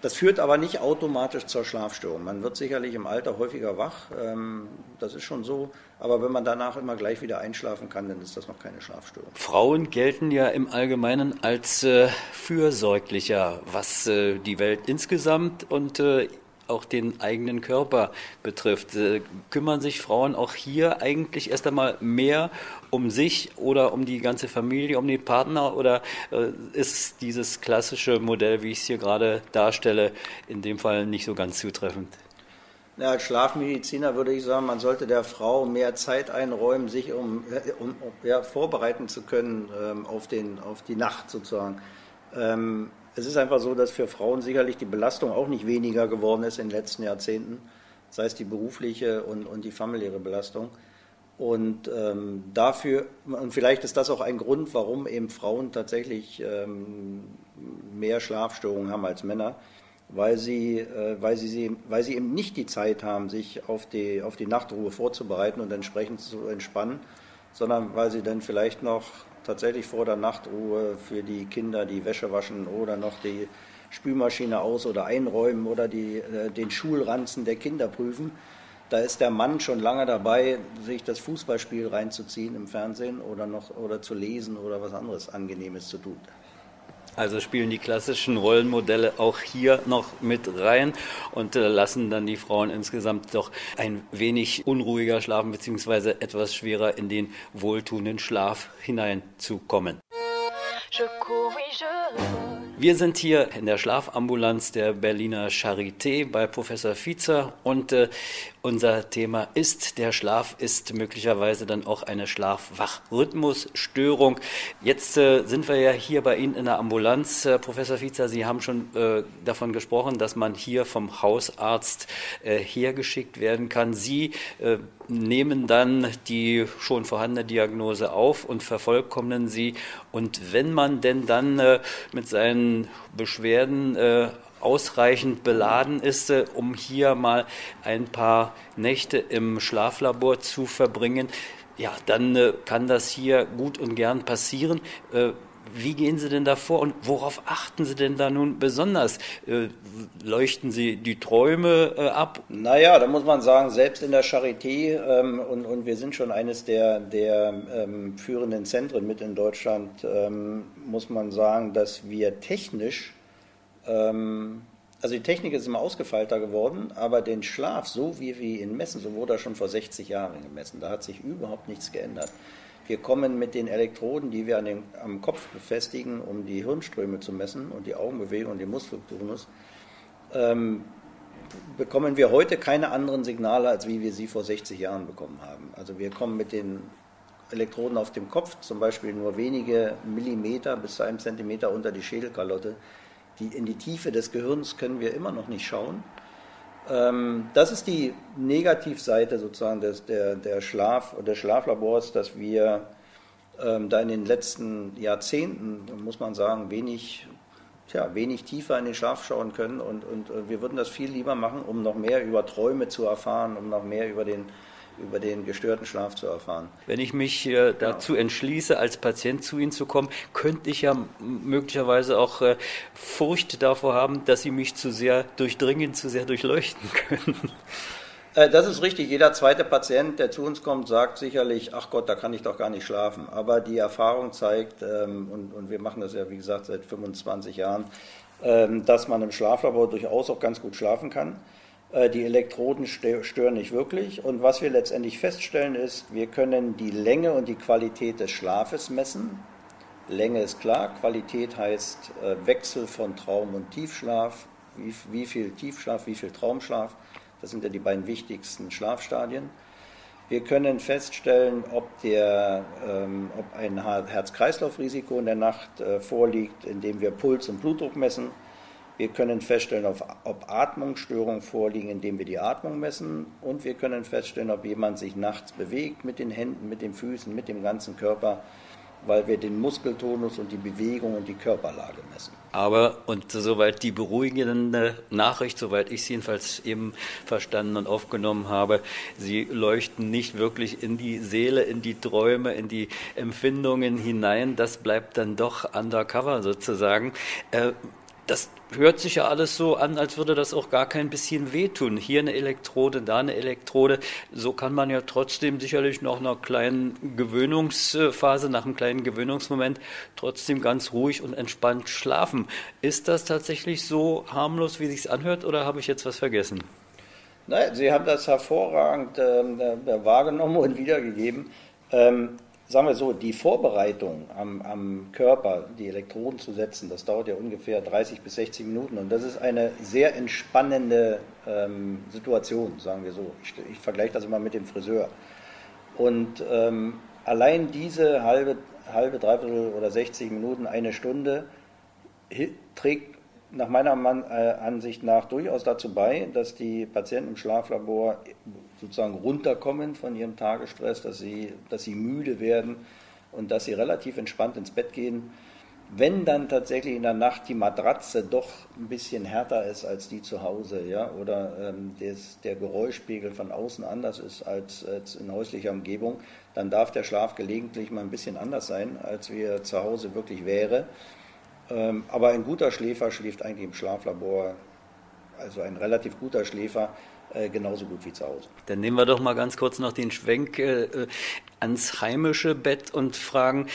Das führt aber nicht automatisch zur Schlafstörung. Man wird sicherlich im Alter häufiger wach, ähm, das ist schon so. Aber wenn man danach immer gleich wieder einschlafen kann, dann ist das noch keine Schlafstörung.
Frauen gelten ja im Allgemeinen als äh, fürsorglicher, was äh, die Welt insgesamt und äh, auch den eigenen Körper betrifft. Äh, kümmern sich Frauen auch hier eigentlich erst einmal mehr um sich oder um die ganze Familie, um den Partner oder äh, ist dieses klassische Modell, wie ich es hier gerade darstelle, in dem Fall nicht so ganz zutreffend?
Ja, als Schlafmediziner würde ich sagen, man sollte der Frau mehr Zeit einräumen, sich um, äh, um ja, vorbereiten zu können ähm, auf, den, auf die Nacht sozusagen. Ähm, es ist einfach so, dass für Frauen sicherlich die Belastung auch nicht weniger geworden ist in den letzten Jahrzehnten, sei es die berufliche und, und die familiäre Belastung. Und ähm, dafür, und vielleicht ist das auch ein Grund, warum eben Frauen tatsächlich ähm, mehr Schlafstörungen haben als Männer, weil sie, äh, weil, sie, weil sie eben nicht die Zeit haben, sich auf die, auf die Nachtruhe vorzubereiten und entsprechend zu entspannen, sondern weil sie dann vielleicht noch tatsächlich vor der Nachtruhe für die Kinder die Wäsche waschen oder noch die Spülmaschine aus- oder einräumen oder die, äh, den Schulranzen der Kinder prüfen. Da ist der Mann schon lange dabei, sich das Fußballspiel reinzuziehen im Fernsehen oder noch oder zu lesen oder was anderes Angenehmes zu tun.
Also spielen die klassischen Rollenmodelle auch hier noch mit rein und äh, lassen dann die Frauen insgesamt doch ein wenig unruhiger schlafen beziehungsweise etwas schwerer in den wohltuenden Schlaf hineinzukommen. Wir sind hier in der Schlafambulanz der Berliner Charité bei Professor Fiezer und äh, unser Thema ist, der Schlaf ist möglicherweise dann auch eine Schlaf-Wach-Rhythmusstörung. Jetzt äh, sind wir ja hier bei Ihnen in der Ambulanz. Äh, Professor Fiezer, Sie haben schon äh, davon gesprochen, dass man hier vom Hausarzt äh, hergeschickt werden kann. Sie äh, nehmen dann die schon vorhandene Diagnose auf und vervollkommnen sie. Und wenn man denn dann äh, mit seinen Beschwerden ausreichend beladen ist, äh, um hier mal ein paar Nächte im Schlaflabor zu verbringen, ja, dann äh, kann das hier gut und gern passieren. Äh, wie gehen Sie denn da vor und worauf achten Sie denn da nun besonders? Leuchten Sie die Träume ab?
Naja, da muss man sagen, selbst in der Charité, ähm, und, und wir sind schon eines der, der ähm, führenden Zentren mit in Deutschland, ähm, muss man sagen, dass wir technisch, ähm, also die Technik ist immer ausgefeilter geworden, aber den Schlaf, so wie wir ihn messen, so wurde er schon vor 60 Jahren gemessen. Da hat sich überhaupt nichts geändert. Wir kommen mit den Elektroden, die wir an den, am Kopf befestigen, um die Hirnströme zu messen und die Augenbewegung und die Muskeltonus, ähm, bekommen wir heute keine anderen Signale, als wie wir sie vor 60 Jahren bekommen haben. Also wir kommen mit den Elektroden auf dem Kopf, zum Beispiel nur wenige Millimeter bis zu einem Zentimeter unter die Schädelkalotte. Die, in die Tiefe des Gehirns können wir immer noch nicht schauen. Ähm, das ist die Negativseite sozusagen des, der, der Schlaf, des Schlaflabors, dass wir ähm, da in den letzten Jahrzehnten, muss man sagen, wenig, tja, wenig tiefer in den Schlaf schauen können und, und äh, wir würden das viel lieber machen, um noch mehr über Träume zu erfahren, um noch mehr über den über den gestörten Schlaf zu erfahren.
Wenn ich mich äh, dazu entschließe, als Patient zu Ihnen zu kommen, könnte ich ja möglicherweise auch äh, Furcht davor haben, dass Sie mich zu sehr durchdringen, zu sehr durchleuchten können.
Äh, das ist richtig. Jeder zweite Patient, der zu uns kommt, sagt sicherlich, ach Gott, da kann ich doch gar nicht schlafen. Aber die Erfahrung zeigt, ähm, und, und wir machen das ja, wie gesagt, seit 25 Jahren, ähm, dass man im Schlaflabor durchaus auch ganz gut schlafen kann. Äh, die Elektroden stören nicht wirklich. Und was wir letztendlich feststellen ist, wir können die Länge und die Qualität des Schlafes messen. Länge ist klar, Qualität heißt äh, Wechsel von Traum und Tiefschlaf, wie, wie viel Tiefschlaf, wie viel Traumschlaf. Das sind ja die beiden wichtigsten Schlafstadien. Wir können feststellen, ob, der, ähm, ob ein Herz-Kreislauf-Risiko in der Nacht äh, vorliegt, indem wir Puls und Blutdruck messen. Wir können feststellen, ob Atmungsstörungen vorliegen, indem wir die Atmung messen. Und wir können feststellen, ob jemand sich nachts bewegt mit den Händen, mit den Füßen, mit dem ganzen Körper, weil wir den Muskeltonus und die Bewegung und die Körperlage messen.
Aber, und soweit die beruhigende Nachricht, soweit ich es jedenfalls eben verstanden und aufgenommen habe, Sie leuchten nicht wirklich in die Seele, in die Träume, in die Empfindungen hinein. Das bleibt dann doch undercover sozusagen. Äh, das hört sich ja alles so an, als würde das auch gar kein bisschen wehtun. Hier eine Elektrode, da eine Elektrode. So kann man ja trotzdem sicherlich nach einer kleinen Gewöhnungsphase, nach einem kleinen Gewöhnungsmoment trotzdem ganz ruhig und entspannt schlafen. Ist das tatsächlich so harmlos, wie sich anhört, oder habe ich jetzt was vergessen?
Nein, Sie haben das hervorragend äh, wahrgenommen und wiedergegeben. Ähm, sagen wir so, die Vorbereitung am, am, Körper, die Elektroden zu setzen, das dauert ja ungefähr 30 bis 60 Minuten und das ist eine sehr entspannende ähm, Situation, sagen wir so. Ich, ich vergleiche das immer mit dem Friseur. Und ähm, allein diese halbe, halbe, dreiviertel oder 60 Minuten, eine Stunde trägt nach meiner äh, Ansicht nach durchaus dazu bei, dass die Patienten im Schlaflabor sozusagen runterkommen von ihrem Tagesstress, dass sie, dass sie müde werden und dass sie relativ entspannt ins Bett gehen. Wenn dann tatsächlich in der Nacht die Matratze doch ein bisschen härter ist als die zu Hause, ja, oder ähm, des, der Geräuschpegel von außen anders ist als, als in häuslicher Umgebung, dann darf der Schlaf gelegentlich mal ein bisschen anders sein, als wie er zu Hause wirklich wäre. Ähm, aber ein guter Schläfer schläft eigentlich im Schlaflabor, also ein relativ guter Schläfer äh, genauso gut wie zu Hause.
Dann nehmen wir doch mal ganz kurz noch den Schwenk. Äh, ans heimische Bett und fragen,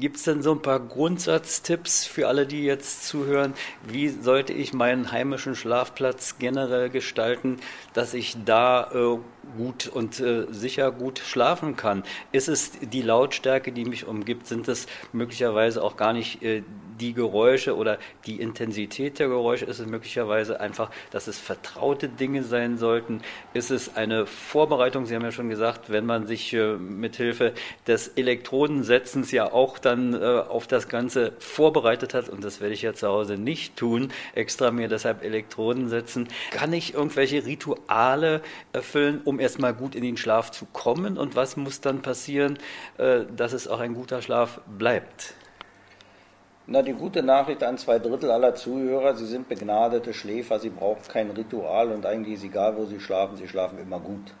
gibt es denn so ein paar Grundsatztipps für alle, die jetzt zuhören? Wie sollte ich meinen heimischen Schlafplatz generell gestalten, dass ich da äh, gut und äh, sicher gut schlafen kann? Ist es die Lautstärke, die mich umgibt? Sind es möglicherweise auch gar nicht äh, die Geräusche oder die Intensität der Geräusche? Ist es möglicherweise einfach, dass es vertraute Dinge sein sollten? Ist es eine Vorbereitung? Sie haben ja schon gesagt, wenn man sich äh, mithilfe des Elektrodensetzens ja auch dann äh, auf das Ganze vorbereitet hat, und das werde ich ja zu Hause nicht tun, extra mir deshalb Elektroden setzen, kann ich irgendwelche Rituale erfüllen, um erstmal gut in den Schlaf zu kommen? Und was muss dann passieren, äh, dass es auch ein guter Schlaf bleibt?
Na, die gute Nachricht an zwei Drittel aller Zuhörer, sie sind begnadete Schläfer, sie brauchen kein Ritual und eigentlich ist egal, wo sie schlafen, sie schlafen immer gut.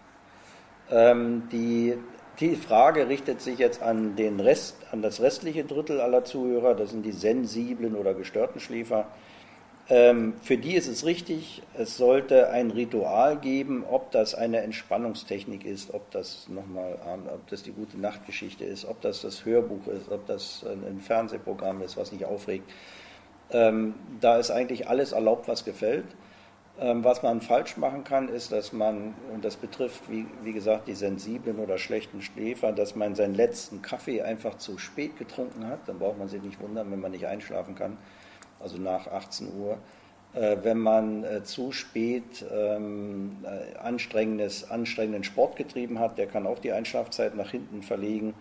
Ähm, die, die Frage richtet sich jetzt an, den Rest, an das restliche Drittel aller Zuhörer, das sind die sensiblen oder gestörten Schläfer. Ähm, für die ist es richtig, es sollte ein Ritual geben, ob das eine Entspannungstechnik ist, ob das nochmal, ob das die gute Nachtgeschichte ist, ob das das Hörbuch ist, ob das ein Fernsehprogramm ist, was nicht aufregt. Ähm, da ist eigentlich alles erlaubt, was gefällt. Ähm, was man falsch machen kann, ist, dass man, und das betrifft, wie, wie gesagt, die sensiblen oder schlechten Schläfer, dass man seinen letzten Kaffee einfach zu spät getrunken hat. Dann braucht man sich nicht wundern, wenn man nicht einschlafen kann also nach 18 Uhr. Äh, wenn man äh, zu spät ähm, äh, anstrengendes, anstrengenden Sport getrieben hat, der kann auch die Einschlafzeit nach hinten verlegen.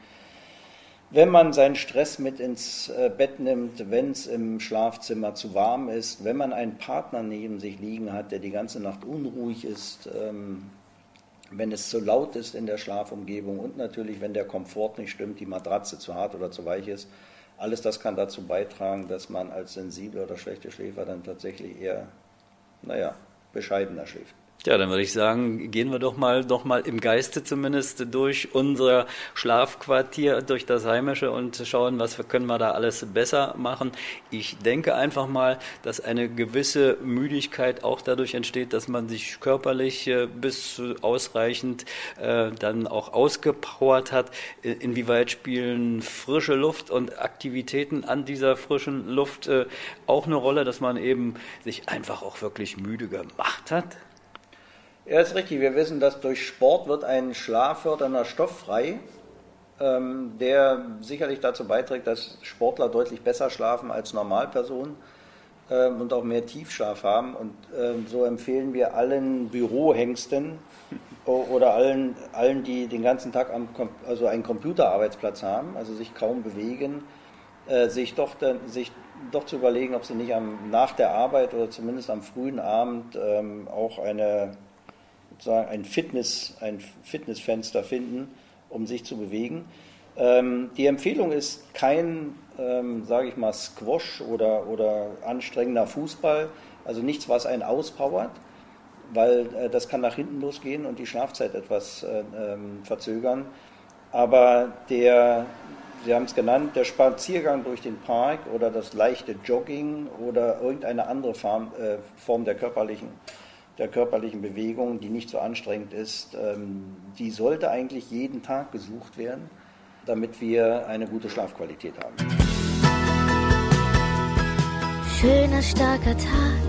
Wenn man seinen Stress mit ins Bett nimmt, wenn es im Schlafzimmer zu warm ist, wenn man einen Partner neben sich liegen hat, der die ganze Nacht unruhig ist, ähm, wenn es zu laut ist in der Schlafumgebung und natürlich, wenn der Komfort nicht stimmt, die Matratze zu hart oder zu weich ist, alles das kann dazu beitragen, dass man als sensibler oder schlechter Schläfer dann tatsächlich eher, naja, bescheidener schläft.
Ja, dann würde ich sagen, gehen wir doch mal, doch mal im Geiste zumindest durch unser Schlafquartier, durch das Heimische und schauen, was können wir da alles besser machen. Ich denke einfach mal, dass eine gewisse Müdigkeit auch dadurch entsteht, dass man sich körperlich äh, bis ausreichend äh, dann auch ausgepowert hat. Inwieweit spielen frische Luft und Aktivitäten an dieser frischen Luft äh, auch eine Rolle, dass man eben sich einfach auch wirklich müde gemacht hat?
Ja, ist richtig. Wir wissen, dass durch Sport wird ein schlaffördernder Stoff frei, ähm, der sicherlich dazu beiträgt, dass Sportler deutlich besser schlafen als Normalpersonen ähm, und auch mehr Tiefschlaf haben. Und ähm, so empfehlen wir allen Bürohengsten oder allen, allen, die den ganzen Tag am, also einen Computerarbeitsplatz haben, also sich kaum bewegen, äh, sich, doch, sich doch zu überlegen, ob sie nicht am, nach der Arbeit oder zumindest am frühen Abend ähm, auch eine sozusagen ein, Fitness, ein Fitnessfenster finden, um sich zu bewegen. Ähm, die Empfehlung ist kein, ähm, sage ich mal, Squash oder, oder anstrengender Fußball, also nichts, was einen auspowert, weil äh, das kann nach hinten losgehen und die Schlafzeit etwas äh, ähm, verzögern. Aber der, Sie haben es genannt, der Spaziergang durch den Park oder das leichte Jogging oder irgendeine andere Form, äh, Form der körperlichen der körperlichen Bewegung, die nicht so anstrengend ist, ähm, die sollte eigentlich jeden Tag gesucht werden, damit wir eine gute Schlafqualität haben.
Schöner, starker Tag,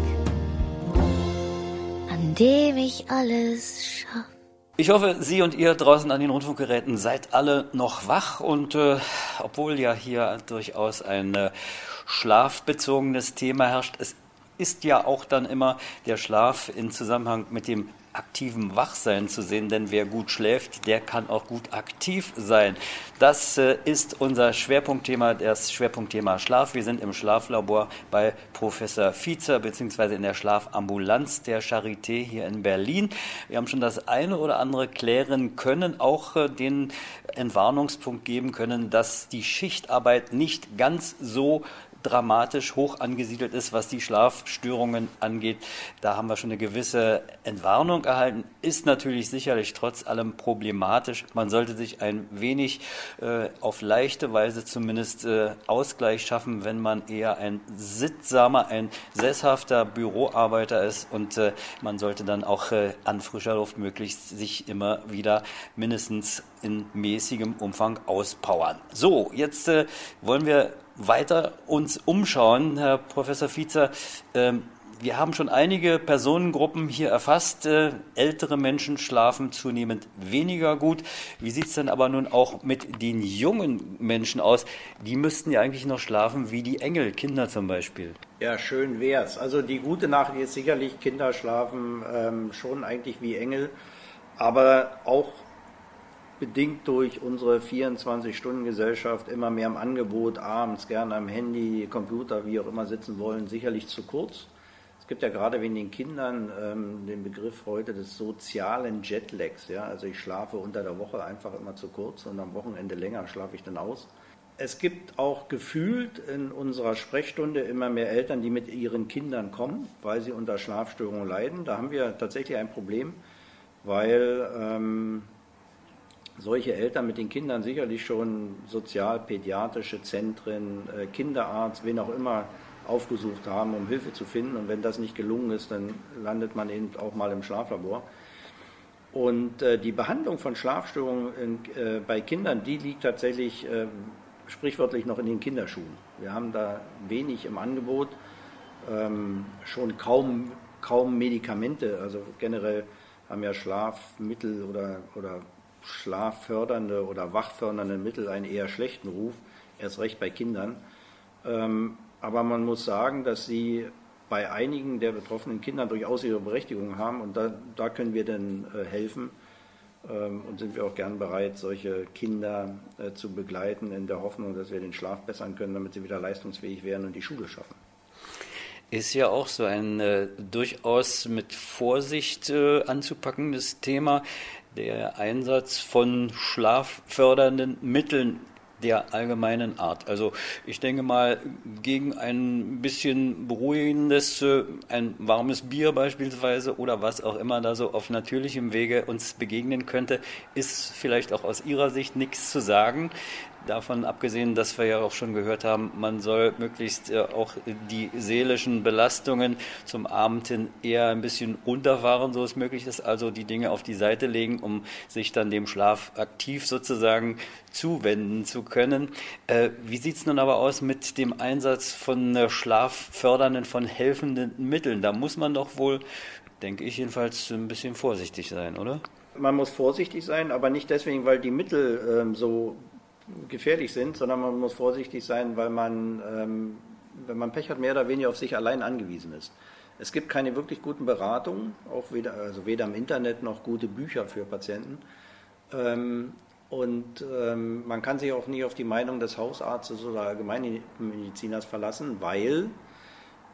an dem ich alles schaffe.
Ich hoffe, Sie und ihr draußen an den Rundfunkgeräten seid alle noch wach und äh, obwohl ja hier durchaus ein äh, schlafbezogenes Thema herrscht, es ist ja auch dann immer der Schlaf in Zusammenhang mit dem aktiven Wachsein zu sehen, denn wer gut schläft, der kann auch gut aktiv sein. Das äh, ist unser Schwerpunktthema, das Schwerpunktthema Schlaf. Wir sind im Schlaflabor bei Professor Vizer beziehungsweise in der Schlafambulanz der Charité hier in Berlin. Wir haben schon das eine oder andere klären können, auch äh, den Entwarnungspunkt geben können, dass die Schichtarbeit nicht ganz so dramatisch hoch angesiedelt ist, was die Schlafstörungen angeht. Da haben wir schon eine gewisse Entwarnung erhalten. Ist natürlich sicherlich trotz allem problematisch. Man sollte sich ein wenig äh, auf leichte Weise zumindest äh, Ausgleich schaffen, wenn man eher ein sittsamer, ein sesshafter Büroarbeiter ist und äh, man sollte dann auch äh, an frischer Luft möglichst sich immer wieder mindestens in mäßigem Umfang auspowern. So, jetzt äh, wollen wir weiter uns umschauen, Herr Professor Vizer. Ähm, wir haben schon einige Personengruppen hier erfasst. Äh, ältere Menschen schlafen zunehmend weniger gut. Wie sieht es denn aber nun auch mit den jungen Menschen aus? Die müssten ja eigentlich noch schlafen wie die Engel, Kinder zum Beispiel.
Ja, schön wär's. Also die gute Nachricht ist sicherlich, Kinder schlafen ähm, schon eigentlich wie Engel, aber auch bedingt durch unsere 24-Stunden-Gesellschaft immer mehr im Angebot, abends gerne am Handy, Computer, wie auch immer sitzen wollen, sicherlich zu kurz. Es gibt ja gerade wegen den Kindern ähm, den Begriff heute des sozialen Jetlags. Ja? Also ich schlafe unter der Woche einfach immer zu kurz und am Wochenende länger schlafe ich dann aus. Es gibt auch gefühlt in unserer Sprechstunde immer mehr Eltern, die mit ihren Kindern kommen, weil sie unter Schlafstörungen leiden. Da haben wir tatsächlich ein Problem, weil ähm, solche Eltern mit den Kindern sicherlich schon sozialpädiatrische Zentren, äh, Kinderarzt, wen auch immer aufgesucht haben, um Hilfe zu finden. Und wenn das nicht gelungen ist, dann landet man eben auch mal im Schlaflabor. Und äh, die Behandlung von Schlafstörungen äh, bei Kindern, die liegt tatsächlich sprichwörtlich noch in den Kinderschuhen. Wir haben da wenig im Angebot, ähm, schon kaum, kaum Medikamente. Also generell haben ja Schlafmittel oder, oder schlaffördernde oder wachfördernde Mittel einen eher schlechten Ruf, erst recht bei Kindern. Ähm, aber man muss sagen, dass sie bei einigen der betroffenen Kinder durchaus ihre Berechtigung haben und da, da können wir dann äh, helfen ähm, und sind wir auch gern bereit, solche Kinder äh, zu begleiten in der Hoffnung, dass wir den Schlaf bessern können, damit sie wieder leistungsfähig werden und die Schule schaffen
ist ja auch so ein äh, durchaus mit Vorsicht äh, anzupackendes Thema der Einsatz von schlaffördernden Mitteln der allgemeinen Art. Also ich denke mal, gegen ein bisschen beruhigendes, äh, ein warmes Bier beispielsweise oder was auch immer da so auf natürlichem Wege uns begegnen könnte, ist vielleicht auch aus Ihrer Sicht nichts zu sagen. Davon abgesehen, dass wir ja auch schon gehört haben, man soll möglichst äh, auch die seelischen Belastungen zum Abend hin eher ein bisschen runterfahren, so es möglich ist, also die Dinge auf die Seite legen, um sich dann dem Schlaf aktiv sozusagen zuwenden zu können. Äh, wie sieht es nun aber aus mit dem Einsatz von äh, schlaffördernden, von helfenden Mitteln? Da muss man doch wohl, denke ich jedenfalls, ein bisschen vorsichtig sein, oder?
Man muss vorsichtig sein, aber nicht deswegen, weil die Mittel ähm, so gefährlich sind, sondern man muss vorsichtig sein, weil man, ähm, wenn man Pech hat, mehr oder weniger auf sich allein angewiesen ist. Es gibt keine wirklich guten Beratungen, auch weder, also weder im Internet noch gute Bücher für Patienten. Ähm, und ähm, man kann sich auch nie auf die Meinung des Hausarztes oder Allgemeinmediziners verlassen, weil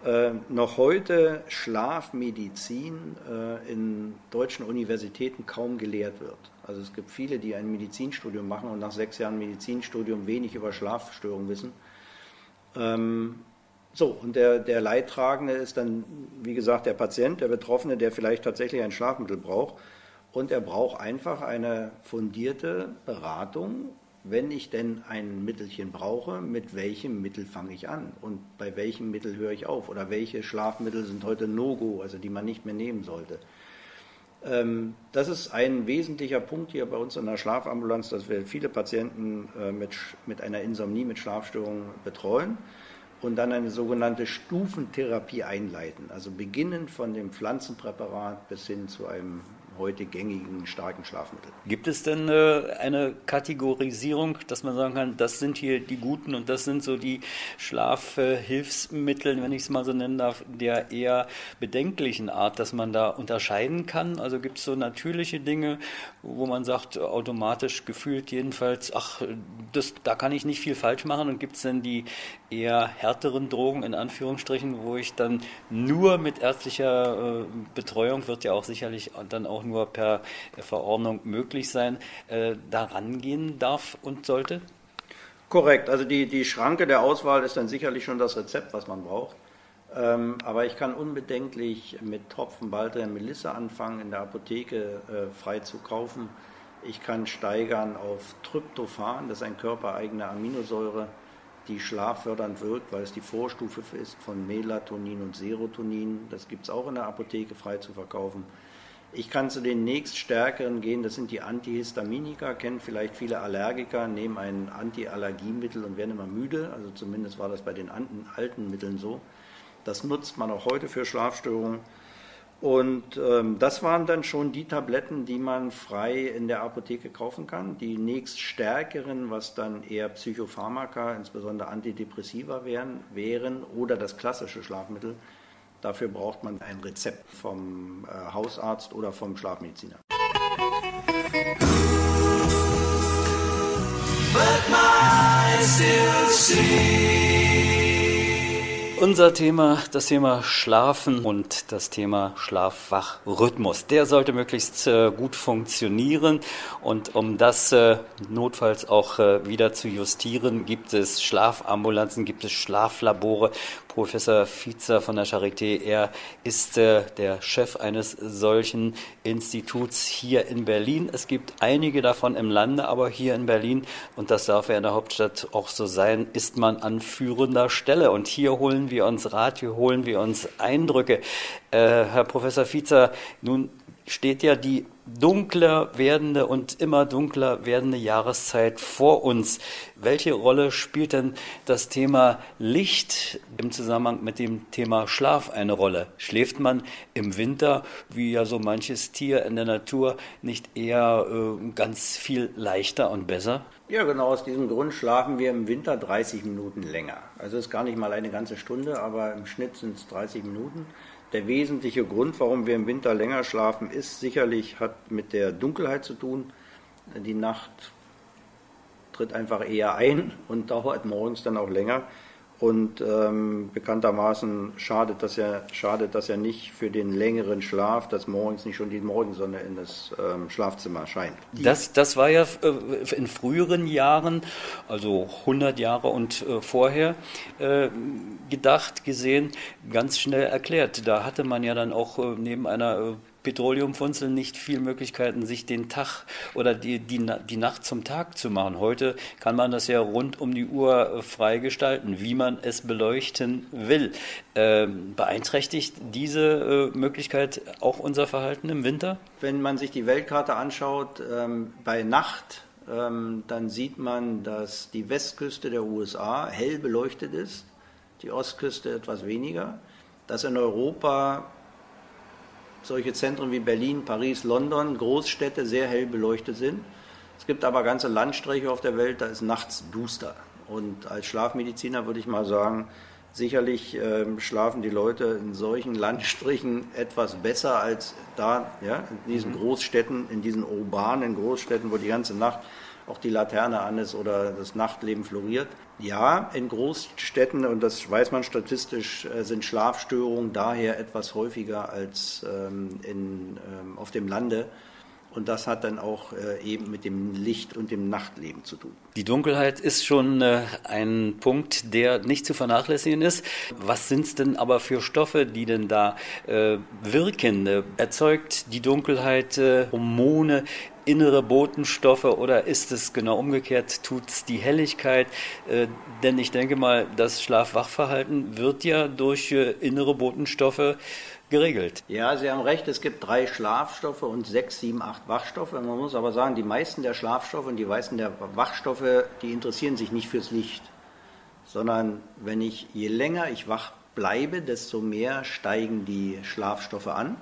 äh, noch heute Schlafmedizin äh, in deutschen Universitäten kaum gelehrt wird. Also es gibt viele, die ein Medizinstudium machen und nach sechs Jahren Medizinstudium wenig über Schlafstörungen wissen. Ähm, so, und der, der Leidtragende ist dann, wie gesagt, der Patient, der Betroffene, der vielleicht tatsächlich ein Schlafmittel braucht. Und er braucht einfach eine fundierte Beratung wenn ich denn ein Mittelchen brauche, mit welchem Mittel fange ich an und bei welchem Mittel höre ich auf oder welche Schlafmittel sind heute No-Go, also die man nicht mehr nehmen sollte. Ähm, das ist ein wesentlicher Punkt hier bei uns in der Schlafambulanz, dass wir viele Patienten äh, mit, mit einer Insomnie, mit Schlafstörungen betreuen und dann eine sogenannte Stufentherapie einleiten. Also beginnend von dem Pflanzenpräparat bis hin zu einem heute gängigen starken Schlafmittel.
Gibt es denn äh, eine Kategorisierung, dass man sagen kann, das sind hier die guten und das sind so die Schlafhilfsmittel, wenn ich es mal so nennen darf, der eher bedenklichen Art, dass man da unterscheiden kann? Also gibt es so natürliche Dinge, wo man sagt, automatisch gefühlt jedenfalls, ach, das, da kann ich nicht viel falsch machen und gibt es denn die eher härteren Drogen in Anführungsstrichen, wo ich dann nur mit ärztlicher äh, Betreuung wird ja auch sicherlich dann auch nur per Verordnung möglich sein, äh, da rangehen darf und sollte?
Korrekt, also die, die Schranke der Auswahl ist dann sicherlich schon das Rezept, was man braucht. Ähm, aber ich kann unbedenklich mit Tropfen Baldrian Melisse anfangen, in der Apotheke äh, frei zu kaufen. Ich kann steigern auf Tryptophan, das ist ein körpereigene Aminosäure, die schlaffördernd wirkt, weil es die Vorstufe ist von Melatonin und Serotonin. Das gibt es auch in der Apotheke frei zu verkaufen. Ich kann zu den nächststärkeren gehen, das sind die Antihistaminika, kennen vielleicht viele Allergiker, nehmen ein Antiallergiemittel und werden immer müde, also zumindest war das bei den alten Mitteln so. Das nutzt man auch heute für Schlafstörungen. Und ähm, das waren dann schon die Tabletten, die man frei in der Apotheke kaufen kann. Die nächststärkeren, was dann eher Psychopharmaka, insbesondere Antidepressiva wären, wären oder das klassische Schlafmittel. Dafür braucht man ein Rezept vom äh, Hausarzt oder vom Schlafmediziner. But my still
see. Unser Thema, das Thema Schlafen und das Thema Schlafwachrhythmus. Der sollte möglichst äh, gut funktionieren und um das äh, notfalls auch äh, wieder zu justieren, gibt es Schlafambulanzen, gibt es Schlaflabore. Professor Fiezer von der Charité, er ist der Chef eines solchen Instituts hier in Berlin. Es gibt einige davon im Lande, aber hier in Berlin, und das darf ja in der Hauptstadt auch so sein, ist man an führender Stelle. Und hier holen wir uns Rat, hier holen wir uns Eindrücke. Äh, Herr Professor Fiezer, nun steht ja die dunkler werdende und immer dunkler werdende Jahreszeit vor uns. Welche Rolle spielt denn das Thema Licht im Zusammenhang mit dem Thema Schlaf eine Rolle? Schläft man im Winter, wie ja so manches Tier in der Natur, nicht eher äh, ganz viel leichter und besser?
Ja, genau aus diesem Grund schlafen wir im Winter 30 Minuten länger. Also ist gar nicht mal eine ganze Stunde, aber im Schnitt sind es 30 Minuten. Der wesentliche Grund, warum wir im Winter länger schlafen, ist sicherlich, hat mit der Dunkelheit zu tun. Die Nacht tritt einfach eher ein und dauert morgens dann auch länger. Und ähm, bekanntermaßen schadet das, ja, schadet das ja nicht für den längeren Schlaf, dass morgens nicht schon die Morgensonne in das ähm, Schlafzimmer scheint.
Das, das war ja äh, in früheren Jahren, also 100 Jahre und äh, vorher, äh, gedacht, gesehen, ganz schnell erklärt. Da hatte man ja dann auch äh, neben einer äh, Petroleumfunzeln nicht viel Möglichkeiten, sich den Tag oder die, die, die Nacht zum Tag zu machen. Heute kann man das ja rund um die Uhr äh, frei gestalten, wie man es beleuchten will. Ähm, beeinträchtigt diese äh, Möglichkeit auch unser Verhalten im Winter?
Wenn man sich die Weltkarte anschaut, ähm, bei Nacht, ähm, dann sieht man, dass die Westküste der USA hell beleuchtet ist, die Ostküste etwas weniger, dass in Europa solche Zentren wie Berlin, Paris, London, Großstädte sehr hell beleuchtet sind. Es gibt aber ganze Landstriche auf der Welt, da ist nachts duster. Und als Schlafmediziner würde ich mal sagen, sicherlich äh, schlafen die Leute in solchen Landstrichen etwas besser als da, ja, in diesen mhm. Großstädten, in diesen urbanen Großstädten, wo die ganze Nacht auch die Laterne an ist oder das Nachtleben floriert. Ja, in Großstädten, und das weiß man statistisch, äh, sind Schlafstörungen daher etwas häufiger als ähm, in, ähm, auf dem Lande. Und das hat dann auch äh, eben mit dem Licht und dem Nachtleben zu tun.
Die Dunkelheit ist schon äh, ein Punkt, der nicht zu vernachlässigen ist. Was sind es denn aber für Stoffe, die denn da äh, wirken? Äh, erzeugt die Dunkelheit äh, Hormone, innere Botenstoffe oder ist es genau umgekehrt, tut es die Helligkeit? Äh, denn ich denke mal, das Schlaf-Wach-Verhalten wird ja durch innere Botenstoffe geregelt.
Ja, Sie haben recht, es gibt drei Schlafstoffe und sechs, sieben, acht Wachstoffe. Man muss aber sagen, die meisten der Schlafstoffe und die meisten der Wachstoffe, die interessieren sich nicht fürs Licht, sondern wenn ich, je länger ich wach bleibe, desto mehr steigen die Schlafstoffe an.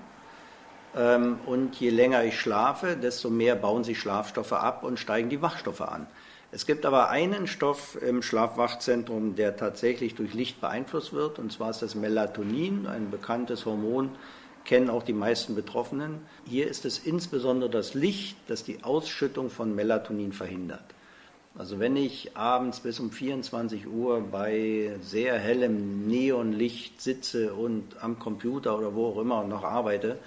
Ähm, und je länger ich schlafe, desto mehr bauen sich Schlafstoffe ab und steigen die Wachstoffe an. Es gibt aber einen Stoff im Schlafwachzentrum, der tatsächlich durch Licht beeinflusst wird, und zwar ist das Melatonin, ein bekanntes Hormon, kennen auch die meisten Betroffenen. Hier ist es insbesondere das Licht, das die Ausschüttung von Melatonin verhindert. Also wenn ich abends bis um 24 Uhr bei sehr hellem Neonlicht sitze und am Computer oder wo auch immer noch arbeite,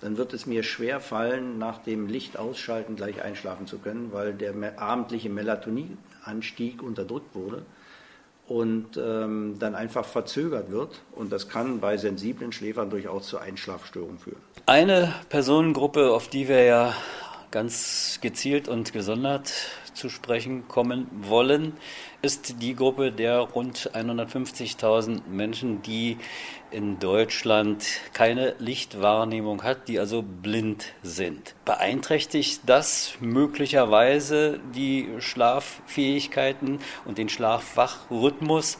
dann wird es mir schwer fallen, nach dem Licht ausschalten gleich einschlafen zu können, weil der abendliche Melatoninanstieg unterdrückt wurde und ähm, dann einfach verzögert wird. Und das kann bei sensiblen Schläfern durchaus zu Einschlafstörungen führen.
Eine Personengruppe, auf die wir ja ganz gezielt und gesondert zu sprechen kommen wollen, ist die Gruppe der rund 150.000 Menschen, die in Deutschland keine Lichtwahrnehmung hat, die also blind sind. Beeinträchtigt das möglicherweise die Schlaffähigkeiten und den Schlafwachrhythmus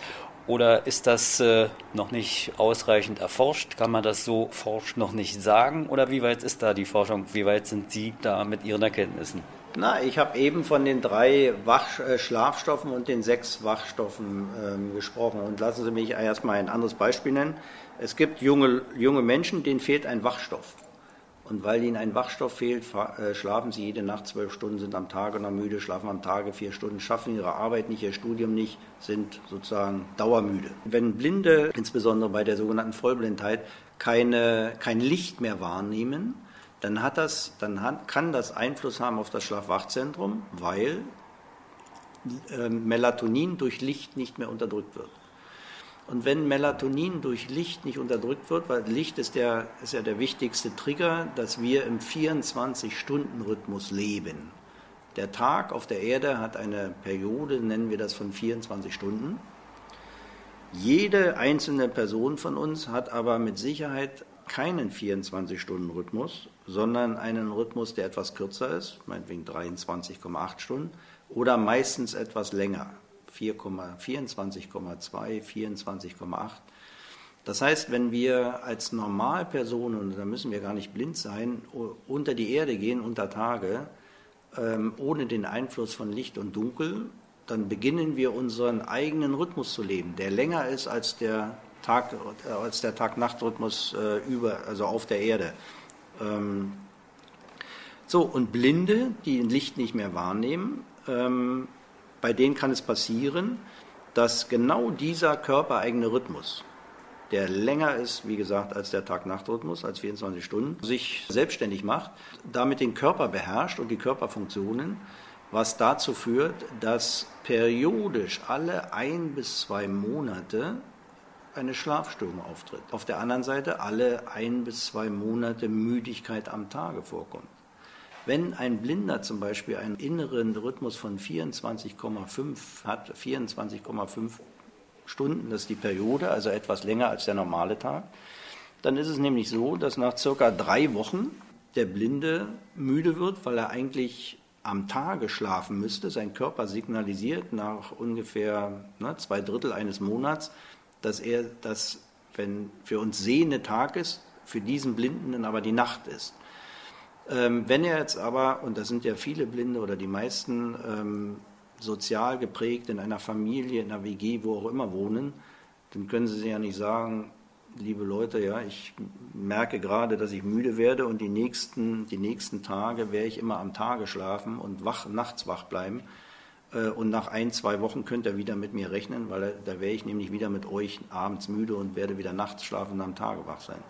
oder ist das äh, noch nicht ausreichend erforscht? Kann man das so forsch noch nicht sagen? Oder wie weit ist da die Forschung? Wie weit sind Sie da mit Ihren Erkenntnissen?
Na, ich habe eben von den drei Wach äh, Schlafstoffen und den sechs Wachstoffen ähm, gesprochen. Und lassen Sie mich erstmal ein anderes Beispiel nennen. Es gibt junge, junge Menschen, denen fehlt ein Wachstoff. Und weil ihnen ein Wachstoff fehlt, äh, schlafen sie jede Nacht zwölf Stunden, sind am Tage noch müde, schlafen am Tage vier Stunden, schaffen ihre Arbeit nicht, ihr Studium nicht, sind sozusagen dauermüde. Wenn Blinde, insbesondere bei der sogenannten Vollblindheit, keine, kein Licht mehr wahrnehmen, dann, hat das, dann hat, kann das Einfluss haben auf das Schlafwachzentrum, weil äh, Melatonin durch Licht nicht mehr unterdrückt wird. Und wenn Melatonin durch Licht nicht unterdrückt wird, weil Licht ist, der, ist ja der wichtigste Trigger, dass wir im 24-Stunden-Rhythmus leben. Der Tag auf der Erde hat eine Periode, nennen wir das von 24 Stunden. Jede einzelne Person von uns hat aber mit Sicherheit keinen 24-Stunden-Rhythmus, sondern einen Rhythmus, der etwas kürzer ist, meinetwegen 23,8 Stunden, oder meistens etwas länger, 24,2, 24,8. Das heißt, wenn wir als Normalpersonen, und da müssen wir gar nicht blind sein, unter die Erde gehen, unter Tage, ähm, ohne den Einfluss von Licht und Dunkel, dann beginnen wir unseren eigenen Rhythmus zu leben, der länger ist als der Tag, äh, als der Tag-Nacht-Rhythmus äh, über, also auf der Erde. Ähm, so, und Blinde, die Licht nicht mehr wahrnehmen, ähm, bei denen kann es passieren, dass genau dieser körpereigene Rhythmus, der länger ist, wie gesagt, als der Tag-Nacht-Rhythmus, als 24 Stunden, sich selbstständig macht, damit den Körper beherrscht und die Körperfunktionen, was dazu führt, dass periodisch alle ein bis zwei Monate eine Schlafstörung auftritt. Auf der anderen Seite alle ein bis zwei Monate Müdigkeit am Tage vorkommt. Wenn ein Blinder zum Beispiel einen inneren Rhythmus von 24,5 hat, 24,5 Stunden, das ist die Periode, also etwas länger als der normale Tag, dann ist es nämlich so, dass nach circa drei Wochen der Blinde müde wird, weil er eigentlich am Tage schlafen müsste. Sein Körper signalisiert nach ungefähr ne, zwei Drittel eines Monats, dass er das, wenn für uns sehende Tag ist, für diesen Blinden aber die Nacht ist. Ähm, wenn er jetzt aber, und das sind ja viele Blinde oder die meisten ähm, sozial geprägt in einer Familie, in einer WG, wo auch immer wohnen, dann können sie ja nicht sagen, liebe Leute, ja, ich merke gerade, dass ich müde werde und die nächsten, die nächsten Tage werde ich immer am Tage schlafen und wach, nachts wach bleiben. Äh, und nach ein, zwei Wochen könnt ihr wieder mit mir rechnen, weil da wäre ich nämlich wieder mit euch abends müde und werde wieder nachts schlafen und am Tage wach sein.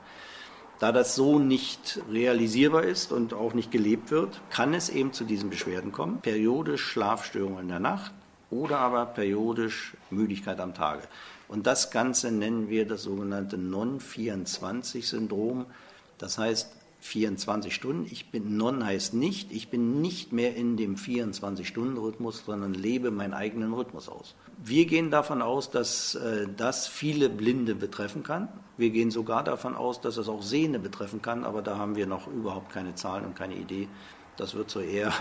Da das so nicht realisierbar ist und auch nicht gelebt wird, kann es eben zu diesen Beschwerden kommen. Periodisch Schlafstörungen in der Nacht oder aber periodisch Müdigkeit am Tage. Und das Ganze nennen wir das sogenannte Non-24-Syndrom. Das heißt, 24 Stunden. Ich bin non heißt nicht, ich bin nicht mehr in dem 24-Stunden-Rhythmus, sondern lebe meinen eigenen Rhythmus aus. Wir gehen davon aus, dass äh, das viele Blinde betreffen kann. Wir gehen sogar davon aus, dass es auch Sehende betreffen kann, aber da haben wir noch überhaupt keine Zahlen und keine Idee. Das wird so eher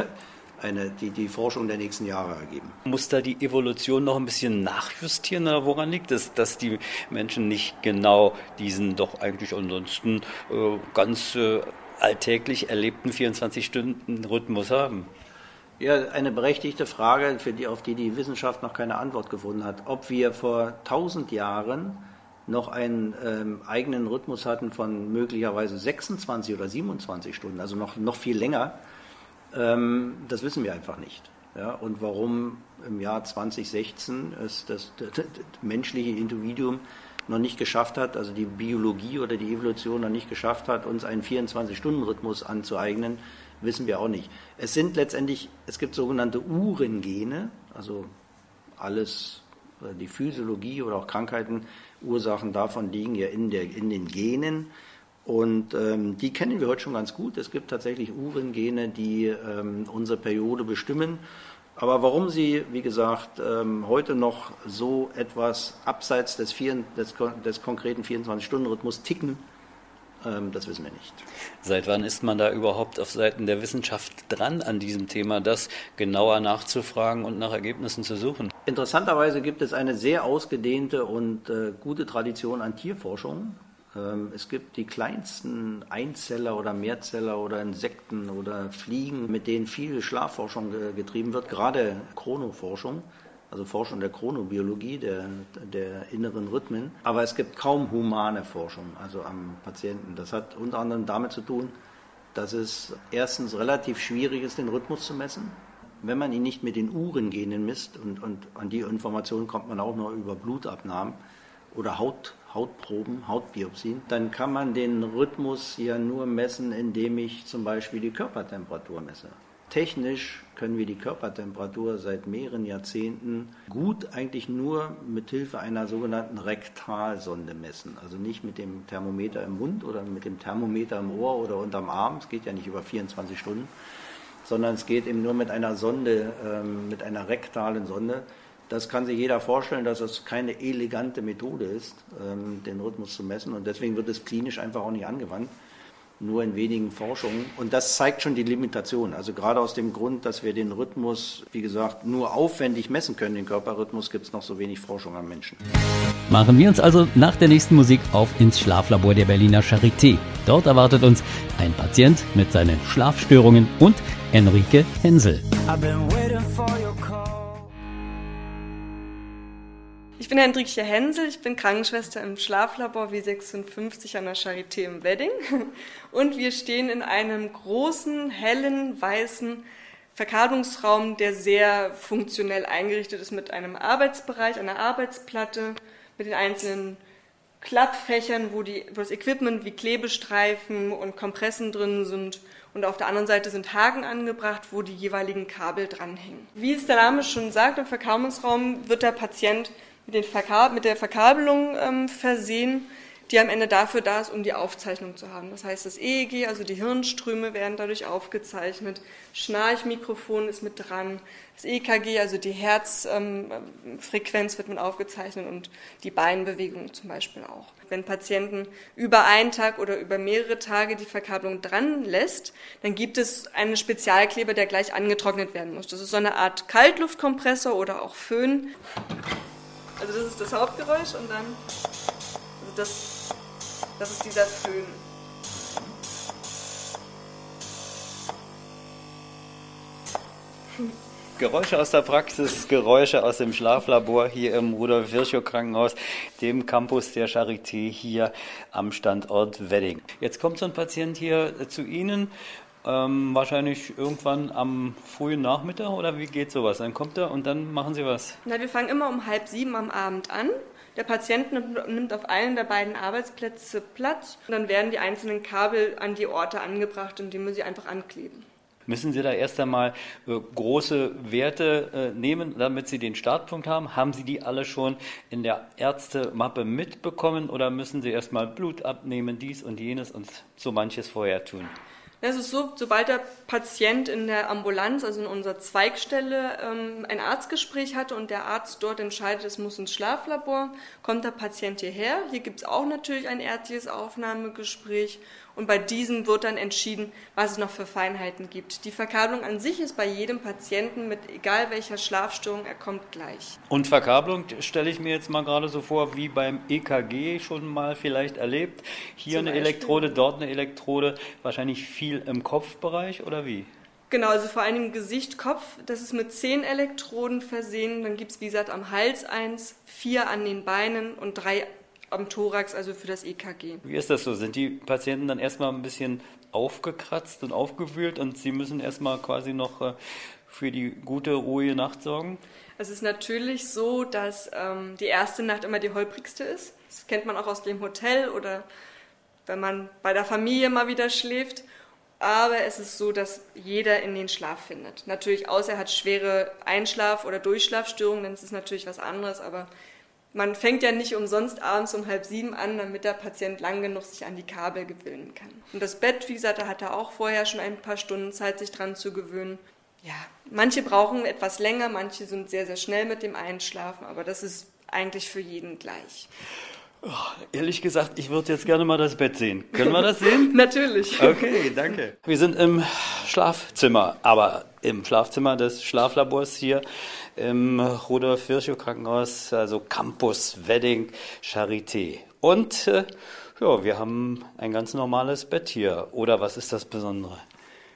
eine, die, die Forschung der nächsten Jahre ergeben.
Muss da die Evolution noch ein bisschen nachjustieren oder woran liegt es, dass die Menschen nicht genau diesen doch eigentlich ansonsten äh, ganz äh, alltäglich erlebten 24-Stunden-Rhythmus haben?
Ja, eine berechtigte Frage, für die, auf die die Wissenschaft noch keine Antwort gefunden hat. Ob wir vor 1000 Jahren noch einen ähm, eigenen Rhythmus hatten von möglicherweise 26 oder 27 Stunden, also noch, noch viel länger, ähm, das wissen wir einfach nicht. Ja, und warum im Jahr 2016 ist das, das, das menschliche Individuum noch nicht geschafft hat, also die Biologie oder die Evolution noch nicht geschafft hat, uns einen 24-Stunden-Rhythmus anzueignen, wissen wir auch nicht. Es sind letztendlich, es gibt sogenannte Uhrengene, also alles, äh, die Physiologie oder auch Krankheiten, Ursachen davon liegen ja in, der, in den Genen. Und ähm, die kennen wir heute schon ganz gut. Es gibt tatsächlich Uhrengene, die ähm, unsere Periode bestimmen. Aber warum sie, wie gesagt, ähm, heute noch so etwas abseits des, vier, des, des konkreten 24-Stunden-Rhythmus ticken, ähm, das wissen wir nicht.
Seit wann ist man da überhaupt auf Seiten der Wissenschaft dran an diesem Thema, das genauer nachzufragen und nach Ergebnissen zu suchen?
Interessanterweise gibt es eine sehr ausgedehnte und äh, gute Tradition an Tierforschung. Ähm, es gibt die kleinsten Einzeller oder Mehrzeller oder Insekten oder Fliegen, mit denen viel Schlafforschung getrieben wird, gerade Chronoforschung, also Forschung der Chronobiologie, der, der inneren Rhythmen. Aber es gibt kaum humane Forschung, also am Patienten. Das hat unter anderem damit zu tun, dass es erstens relativ schwierig ist, den Rhythmus zu messen. Wenn man ihn nicht mit den Uhrengenen misst, und, und an die Informationen kommt man auch nur über Blutabnahmen oder Haut, Hautproben, Hautbiopsien, dann kann man den Rhythmus ja nur messen, indem ich zum Beispiel die Körpertemperatur messe. Technisch können wir die Körpertemperatur seit mehreren Jahrzehnten gut eigentlich nur mit Hilfe einer sogenannten Rektalsonde messen. Also nicht mit dem Thermometer im Mund oder mit dem Thermometer im Ohr oder unterm Arm. Es geht ja nicht über 24 Stunden, sondern es geht eben nur mit einer Sonde, ähm, mit einer rektalen Sonde. Das kann sich jeder vorstellen, dass es keine elegante Methode ist, ähm, den Rhythmus zu messen. Und deswegen wird es klinisch einfach auch nicht angewandt, nur in wenigen Forschungen. Und das zeigt schon die Limitation. Also gerade aus dem Grund, dass wir den Rhythmus, wie gesagt, nur aufwendig messen können, den Körperrhythmus, gibt es noch so wenig Forschung am Menschen.
Machen wir uns also nach der nächsten Musik auf ins Schlaflabor der Berliner Charité. Dort erwartet uns ein Patient mit seinen Schlafstörungen und Enrique Hensel.
Ich bin Hendrikje Hensel, ich bin Krankenschwester im Schlaflabor W56 an der Charité im Wedding und wir stehen in einem großen, hellen, weißen Verkabelungsraum, der sehr funktionell eingerichtet ist mit einem Arbeitsbereich, einer Arbeitsplatte, mit den einzelnen Klappfächern, wo, die, wo das Equipment wie Klebestreifen und Kompressen drin sind und auf der anderen Seite sind Haken angebracht, wo die jeweiligen Kabel dranhängen. Wie es der Name schon sagt, im Verkabelungsraum wird der Patient mit, mit der Verkabelung ähm, versehen, die am Ende dafür da ist, um die Aufzeichnung zu haben. Das heißt, das EEG, also die Hirnströme, werden dadurch aufgezeichnet. Schnarchmikrofon ist mit dran. Das EKG, also die Herzfrequenz, ähm, wird mit aufgezeichnet und die Beinbewegungen zum Beispiel auch. Wenn Patienten über einen Tag oder über mehrere Tage die Verkabelung dran lässt, dann gibt es einen Spezialkleber, der gleich angetrocknet werden muss. Das ist so eine Art Kaltluftkompressor oder auch Föhn. Also das ist das Hauptgeräusch und dann, also das, das ist dieser Föhn.
Geräusche aus der Praxis, Geräusche aus dem Schlaflabor hier im Rudolf Virchow Krankenhaus, dem Campus der Charité hier am Standort Wedding. Jetzt kommt so ein Patient hier zu Ihnen ähm, wahrscheinlich irgendwann am frühen Nachmittag oder wie geht sowas? Dann kommt er und dann machen Sie was?
Na, wir fangen immer um halb sieben am Abend an. Der Patient nimmt auf einen der beiden Arbeitsplätze Platz und dann werden die einzelnen Kabel an die Orte angebracht, indem wir sie einfach ankleben.
Müssen Sie da erst einmal äh, große Werte äh, nehmen, damit Sie den Startpunkt haben? Haben Sie die alle schon in der Ärztemappe mitbekommen oder müssen Sie erst mal Blut abnehmen, dies und jenes und so manches vorher tun?
Es ist so, sobald der Patient in der Ambulanz, also in unserer Zweigstelle, ähm, ein Arztgespräch hatte und der Arzt dort entscheidet, es muss ins Schlaflabor, kommt der Patient hierher. Hier gibt es auch natürlich ein ärztliches Aufnahmegespräch und bei diesem wird dann entschieden, was es noch für Feinheiten gibt. Die Verkabelung an sich ist bei jedem Patienten mit egal welcher Schlafstörung, er kommt gleich.
Und Verkabelung stelle ich mir jetzt mal gerade so vor, wie beim EKG schon mal vielleicht erlebt. Hier Zum eine Beispiel. Elektrode, dort eine Elektrode, wahrscheinlich viel im Kopfbereich oder wie?
Genau, also vor allem Gesicht, Kopf, das ist mit zehn Elektroden versehen. Dann gibt es, wie gesagt, am Hals eins, vier an den Beinen und drei am Thorax, also für das EKG.
Wie ist das so? Sind die Patienten dann erstmal ein bisschen aufgekratzt und aufgewühlt und sie müssen erstmal quasi noch äh, für die gute, ruhige Nacht sorgen?
Es ist natürlich so, dass ähm, die erste Nacht immer die holprigste ist. Das kennt man auch aus dem Hotel oder wenn man bei der Familie mal wieder schläft. Aber es ist so, dass jeder in den Schlaf findet. Natürlich, außer er hat schwere Einschlaf- oder Durchschlafstörungen, dann ist es natürlich was anderes. Aber man fängt ja nicht umsonst abends um halb sieben an, damit der Patient lang genug sich an die Kabel gewöhnen kann. Und das Bett, wie gesagt, da hat er auch vorher schon ein paar Stunden Zeit, sich dran zu gewöhnen. Ja, manche brauchen etwas länger, manche sind sehr, sehr schnell mit dem Einschlafen, aber das ist eigentlich für jeden gleich.
Oh, ehrlich gesagt, ich würde jetzt gerne mal das Bett sehen. Können wir das sehen?
Natürlich.
Okay, danke. Wir sind im Schlafzimmer, aber im Schlafzimmer des Schlaflabors hier im Rudolf Virchow Krankenhaus, also Campus Wedding Charité. Und äh, ja, wir haben ein ganz normales Bett hier. Oder was ist das Besondere?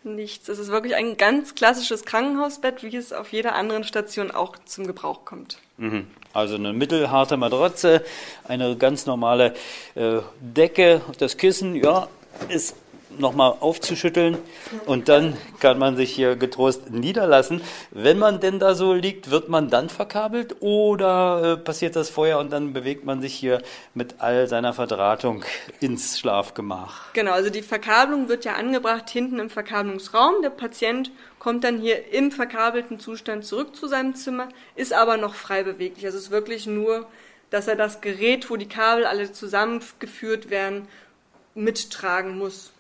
Nichts. Es ist wirklich ein ganz klassisches Krankenhausbett, wie es auf jeder anderen Station auch zum Gebrauch kommt.
Mhm. Also eine mittelharte Matratze, eine ganz normale äh, Decke, das Kissen, ja, ist nochmal aufzuschütteln und dann kann man sich hier getrost niederlassen. Wenn man denn da so liegt, wird man dann verkabelt oder äh, passiert das vorher und dann bewegt man sich hier mit all seiner Verdrahtung ins Schlafgemach?
Genau, also die Verkabelung wird ja angebracht hinten im Verkabelungsraum. Der Patient kommt dann hier im verkabelten Zustand zurück zu seinem Zimmer, ist aber noch frei beweglich. Also es ist wirklich nur, dass er das Gerät, wo die Kabel alle zusammengeführt werden, mittragen muss.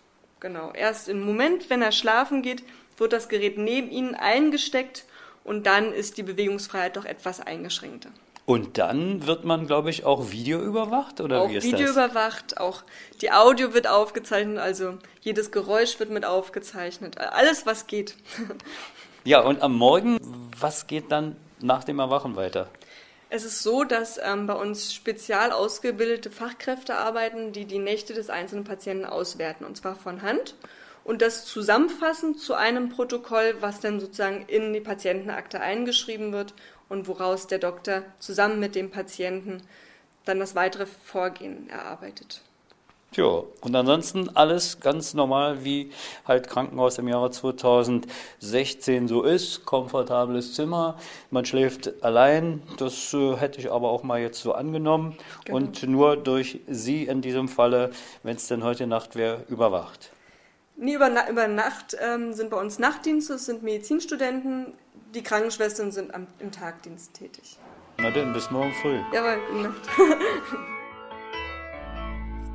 Genau. Erst im Moment, wenn er schlafen geht, wird das Gerät neben ihnen eingesteckt und dann ist die Bewegungsfreiheit doch etwas eingeschränkter.
Und dann wird man, glaube ich, auch Video überwacht oder
auch
wie ist
Video
das?
überwacht, auch die Audio wird aufgezeichnet, also jedes Geräusch wird mit aufgezeichnet, alles was geht.
Ja, und am Morgen, was geht dann nach dem Erwachen weiter?
Es ist so, dass ähm, bei uns spezial ausgebildete Fachkräfte arbeiten, die die Nächte des einzelnen Patienten auswerten, und zwar von Hand. Und das zusammenfassen zu einem Protokoll, was dann sozusagen in die Patientenakte eingeschrieben wird und woraus der Doktor zusammen mit dem Patienten dann das weitere Vorgehen erarbeitet.
Tja, und ansonsten alles ganz normal, wie halt Krankenhaus im Jahre 2016 so ist. Komfortables Zimmer, man schläft allein. Das äh, hätte ich aber auch mal jetzt so angenommen.
Genau.
Und nur durch Sie in diesem Falle, wenn es denn heute Nacht wäre, überwacht.
Nie über, Na über Nacht ähm, sind bei uns Nachtdienste, es sind Medizinstudenten, die Krankenschwestern sind am, im Tagdienst tätig.
Na denn, bis morgen früh.
Jawohl, gute Nacht.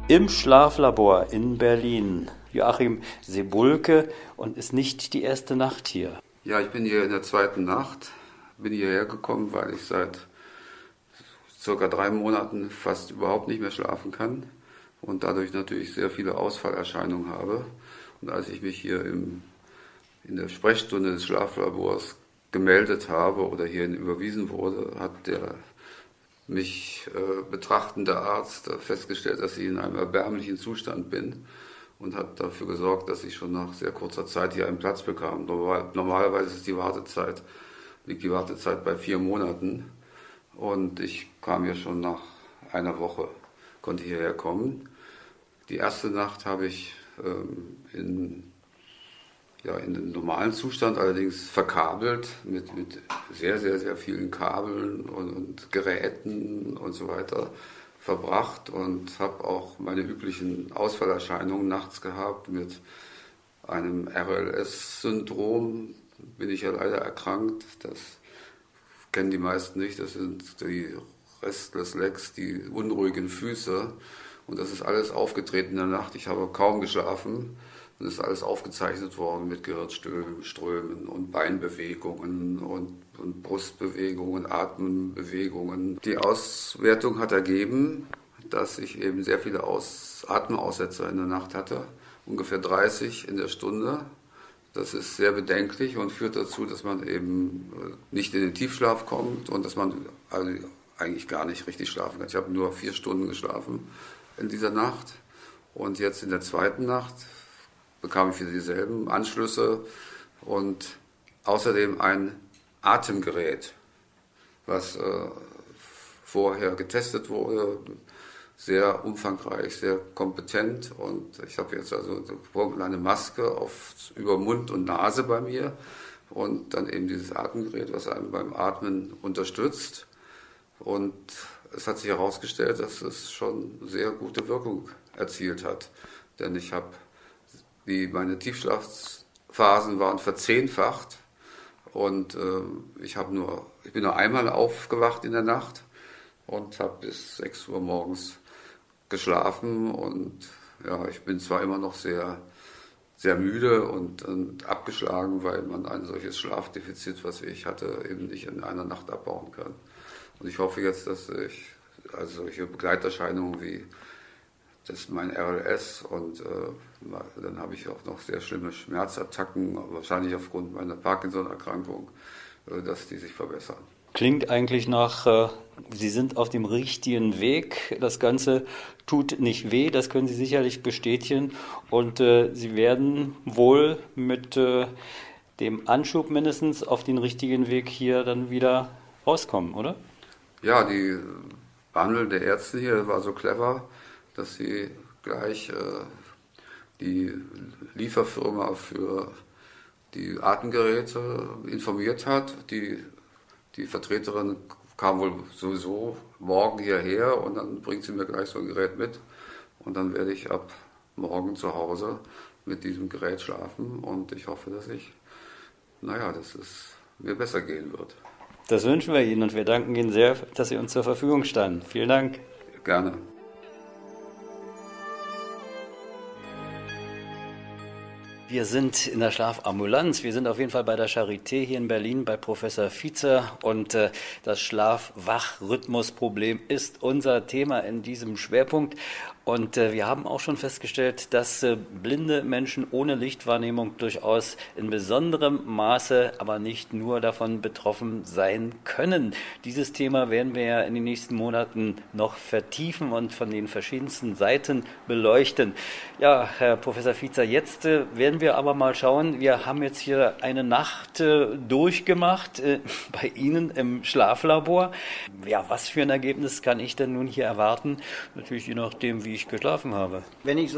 Im Schlaflabor in Berlin. Joachim Sebulke und ist nicht die erste Nacht hier.
Ja, ich bin hier in der zweiten Nacht. Bin hierher gekommen, weil ich seit circa drei Monaten fast überhaupt nicht mehr schlafen kann und dadurch natürlich sehr viele Ausfallerscheinungen habe. Und als ich mich hier im, in der Sprechstunde des Schlaflabors gemeldet habe oder hierhin überwiesen wurde, hat der mich äh, betrachtende Arzt äh, festgestellt, dass ich in einem erbärmlichen Zustand bin und hat dafür gesorgt, dass ich schon nach sehr kurzer Zeit hier einen Platz bekam. Normal, normalerweise ist die Wartezeit, liegt die Wartezeit bei vier Monaten und ich kam hier schon nach einer Woche, konnte hierher kommen. Die erste Nacht habe ich ähm, in ja, in den normalen Zustand, allerdings verkabelt mit, mit sehr, sehr, sehr vielen Kabeln und, und Geräten und so weiter verbracht und habe auch meine üblichen Ausfallerscheinungen nachts gehabt mit einem RLS-Syndrom. Bin ich ja leider erkrankt. Das kennen die meisten nicht. Das sind die Restless Legs, die unruhigen Füße. Und das ist alles aufgetreten in der Nacht. Ich habe kaum geschlafen. Das ist alles aufgezeichnet worden mit Gehirnströmen und Beinbewegungen und, und Brustbewegungen, Atembewegungen. Die Auswertung hat ergeben, dass ich eben sehr viele Aus Atemaussetzer in der Nacht hatte, ungefähr 30 in der Stunde. Das ist sehr bedenklich und führt dazu, dass man eben nicht in den Tiefschlaf kommt und dass man also eigentlich gar nicht richtig schlafen kann. Ich habe nur vier Stunden geschlafen in dieser Nacht und jetzt in der zweiten Nacht bekam ich wieder dieselben Anschlüsse und außerdem ein Atemgerät, was äh, vorher getestet wurde, sehr umfangreich, sehr kompetent und ich habe jetzt also eine Maske auf, über Mund und Nase bei mir und dann eben dieses Atemgerät, was einem beim Atmen unterstützt und es hat sich herausgestellt, dass es schon sehr gute Wirkung erzielt hat. Denn ich habe, die, meine Tiefschlafphasen waren verzehnfacht und äh, ich, nur, ich bin nur einmal aufgewacht in der Nacht und habe bis 6 Uhr morgens geschlafen und ja, ich bin zwar immer noch sehr, sehr müde und, und abgeschlagen, weil man ein solches Schlafdefizit, was ich hatte, eben nicht in einer Nacht abbauen kann. Und ich hoffe jetzt, dass ich also solche Begleiterscheinungen wie das mein RLS und äh, dann habe ich auch noch sehr schlimme Schmerzattacken, wahrscheinlich aufgrund meiner Parkinson-Erkrankung, äh, dass die sich verbessern.
Klingt eigentlich nach, äh, Sie sind auf dem richtigen Weg. Das Ganze tut nicht weh, das können Sie sicherlich bestätigen. Und äh, Sie werden wohl mit äh, dem Anschub mindestens auf den richtigen Weg hier dann wieder rauskommen, oder?
Ja, die Behandlung der Ärzte hier war so clever, dass sie gleich äh, die Lieferfirma für die Atemgeräte informiert hat. Die die Vertreterin kam wohl sowieso morgen hierher und dann bringt sie mir gleich so ein Gerät mit. Und dann werde ich ab morgen zu Hause mit diesem Gerät schlafen und ich hoffe, dass ich, naja, dass es mir besser gehen wird.
Das wünschen wir Ihnen und wir danken Ihnen sehr, dass Sie uns zur Verfügung standen. Vielen Dank.
Gerne.
Wir sind in der Schlafambulanz. Wir sind auf jeden Fall bei der Charité hier in Berlin bei Professor Vize und äh, das Schlaf-Wach-Rhythmus-Problem ist unser Thema in diesem Schwerpunkt. Und äh, wir haben auch schon festgestellt, dass äh, blinde Menschen ohne Lichtwahrnehmung durchaus in besonderem Maße, aber nicht nur davon betroffen sein können. Dieses Thema werden wir ja in den nächsten Monaten noch vertiefen und von den verschiedensten Seiten beleuchten. Ja, Herr Professor Fiezer, jetzt äh, werden wir aber mal schauen. Wir haben jetzt hier eine Nacht äh, durchgemacht äh, bei Ihnen im Schlaflabor. Ja, was für ein Ergebnis kann ich denn nun hier erwarten? Natürlich je nachdem, wie ich geschlafen habe.
Wenn ich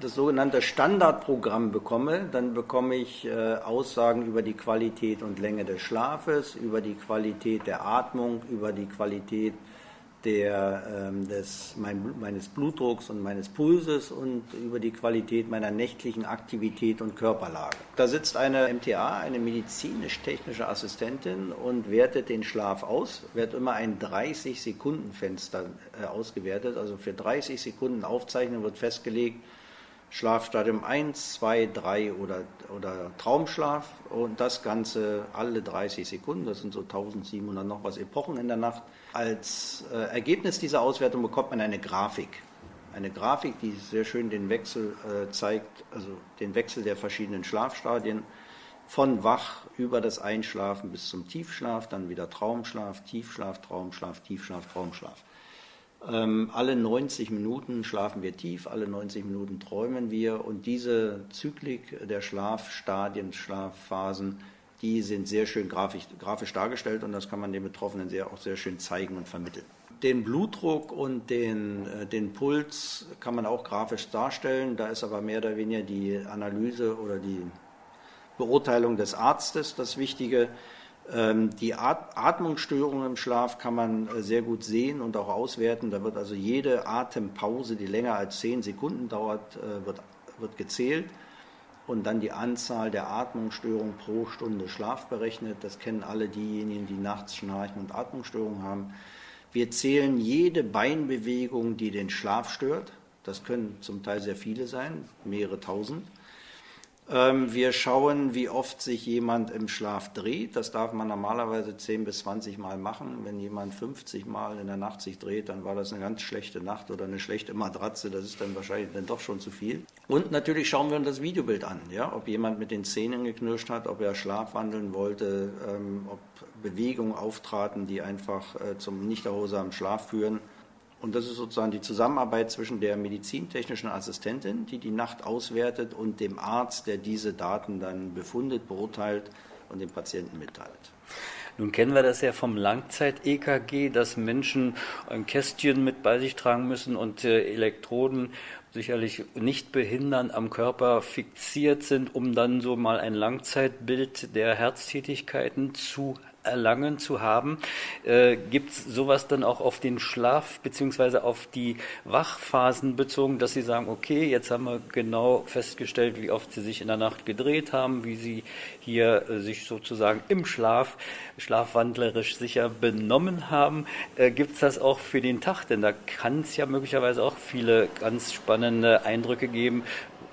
das sogenannte Standardprogramm bekomme, dann bekomme ich äh, Aussagen über die Qualität und Länge des Schlafes, über die Qualität der Atmung, über die Qualität der, ähm, des, mein, meines Blutdrucks und meines Pulses und über die Qualität meiner nächtlichen Aktivität und Körperlage. Da sitzt eine MTA, eine medizinisch-technische Assistentin und wertet den Schlaf aus, wird immer ein 30-Sekunden-Fenster äh, ausgewertet, also für 30 Sekunden aufzeichnen wird festgelegt, Schlafstadium 1, 2, 3 oder, oder Traumschlaf und das Ganze alle 30 Sekunden, das sind so 1700 noch was Epochen in der Nacht. Als äh, Ergebnis dieser Auswertung bekommt man eine Grafik. Eine Grafik, die sehr schön den Wechsel äh, zeigt, also den Wechsel der verschiedenen Schlafstadien von Wach über das Einschlafen bis zum Tiefschlaf, dann wieder Traumschlaf, Tiefschlaf, Traumschlaf, Tiefschlaf, Traumschlaf. Ähm, alle 90 Minuten schlafen wir tief, alle 90 Minuten träumen wir und diese Zyklik der Schlafstadien, Schlafphasen die sind sehr schön grafisch, grafisch dargestellt und das kann man den Betroffenen sehr, auch sehr schön zeigen und vermitteln. Den Blutdruck und den, äh, den Puls kann man auch grafisch darstellen. Da ist aber mehr oder weniger die Analyse oder die Beurteilung des Arztes das Wichtige. Ähm, die Atmungsstörungen im Schlaf kann man äh, sehr gut sehen und auch auswerten. Da wird also jede Atempause, die länger als zehn Sekunden dauert, äh, wird, wird gezählt und dann die Anzahl der Atmungsstörungen pro Stunde Schlaf berechnet. Das kennen alle diejenigen, die nachts schnarchen und Atmungsstörungen haben. Wir zählen jede Beinbewegung, die den Schlaf stört. Das können zum Teil sehr viele sein, mehrere tausend. Ähm, wir schauen, wie oft sich jemand im Schlaf dreht. Das darf man normalerweise 10 bis 20 Mal machen. Wenn jemand 50 Mal in der Nacht sich dreht, dann war das eine ganz schlechte Nacht oder eine schlechte Matratze. Das ist dann wahrscheinlich dann doch schon zu viel. Und natürlich schauen wir uns das Videobild an. Ja? Ob jemand mit den Zähnen geknirscht hat, ob er schlafwandeln wollte, ähm, ob Bewegungen auftraten, die einfach äh, zum nicht erholsamen Schlaf führen. Und das ist sozusagen die Zusammenarbeit zwischen der medizintechnischen Assistentin, die die Nacht auswertet, und dem Arzt, der diese Daten dann befundet, beurteilt und dem Patienten mitteilt.
Nun kennen wir das ja vom Langzeit-EKG, dass Menschen ein Kästchen mit bei sich tragen müssen und äh, Elektroden sicherlich nicht behindern am Körper fixiert sind, um dann so mal ein Langzeitbild der Herztätigkeiten zu erlangen zu haben. Äh, Gibt es sowas dann auch auf den Schlaf bzw. auf die Wachphasen bezogen, dass Sie sagen, okay, jetzt haben wir genau festgestellt, wie oft Sie sich in der Nacht gedreht haben, wie Sie hier äh, sich sozusagen im Schlaf schlafwandlerisch sicher benommen haben. Äh, Gibt es das auch für den Tag? Denn da kann es ja möglicherweise auch viele ganz spannende Eindrücke geben,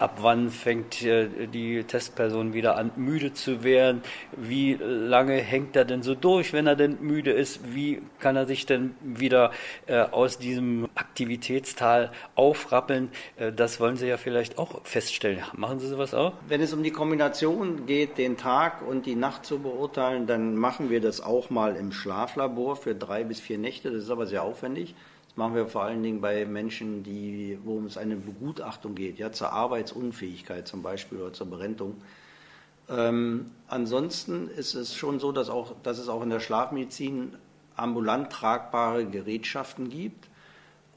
ab wann fängt äh, die Testperson wieder an, müde zu werden, wie lange hängt er denn so durch, wenn er denn müde ist, wie kann er sich denn wieder äh, aus diesem Aktivitätstal aufrappeln, äh, das wollen Sie ja vielleicht auch feststellen. Machen Sie sowas auch?
Wenn es um die Kombination geht, den Tag und die Nacht zu beurteilen, dann machen wir das auch mal im Schlaflabor für drei bis vier Nächte, das ist aber sehr aufwendig. Das machen wir vor allen Dingen bei Menschen, die, wo es eine Begutachtung geht, ja, zur Arbeitsunfähigkeit zum Beispiel oder zur Berentung. Ähm, ansonsten ist es schon so, dass, auch, dass es auch in der Schlafmedizin ambulant tragbare Gerätschaften gibt.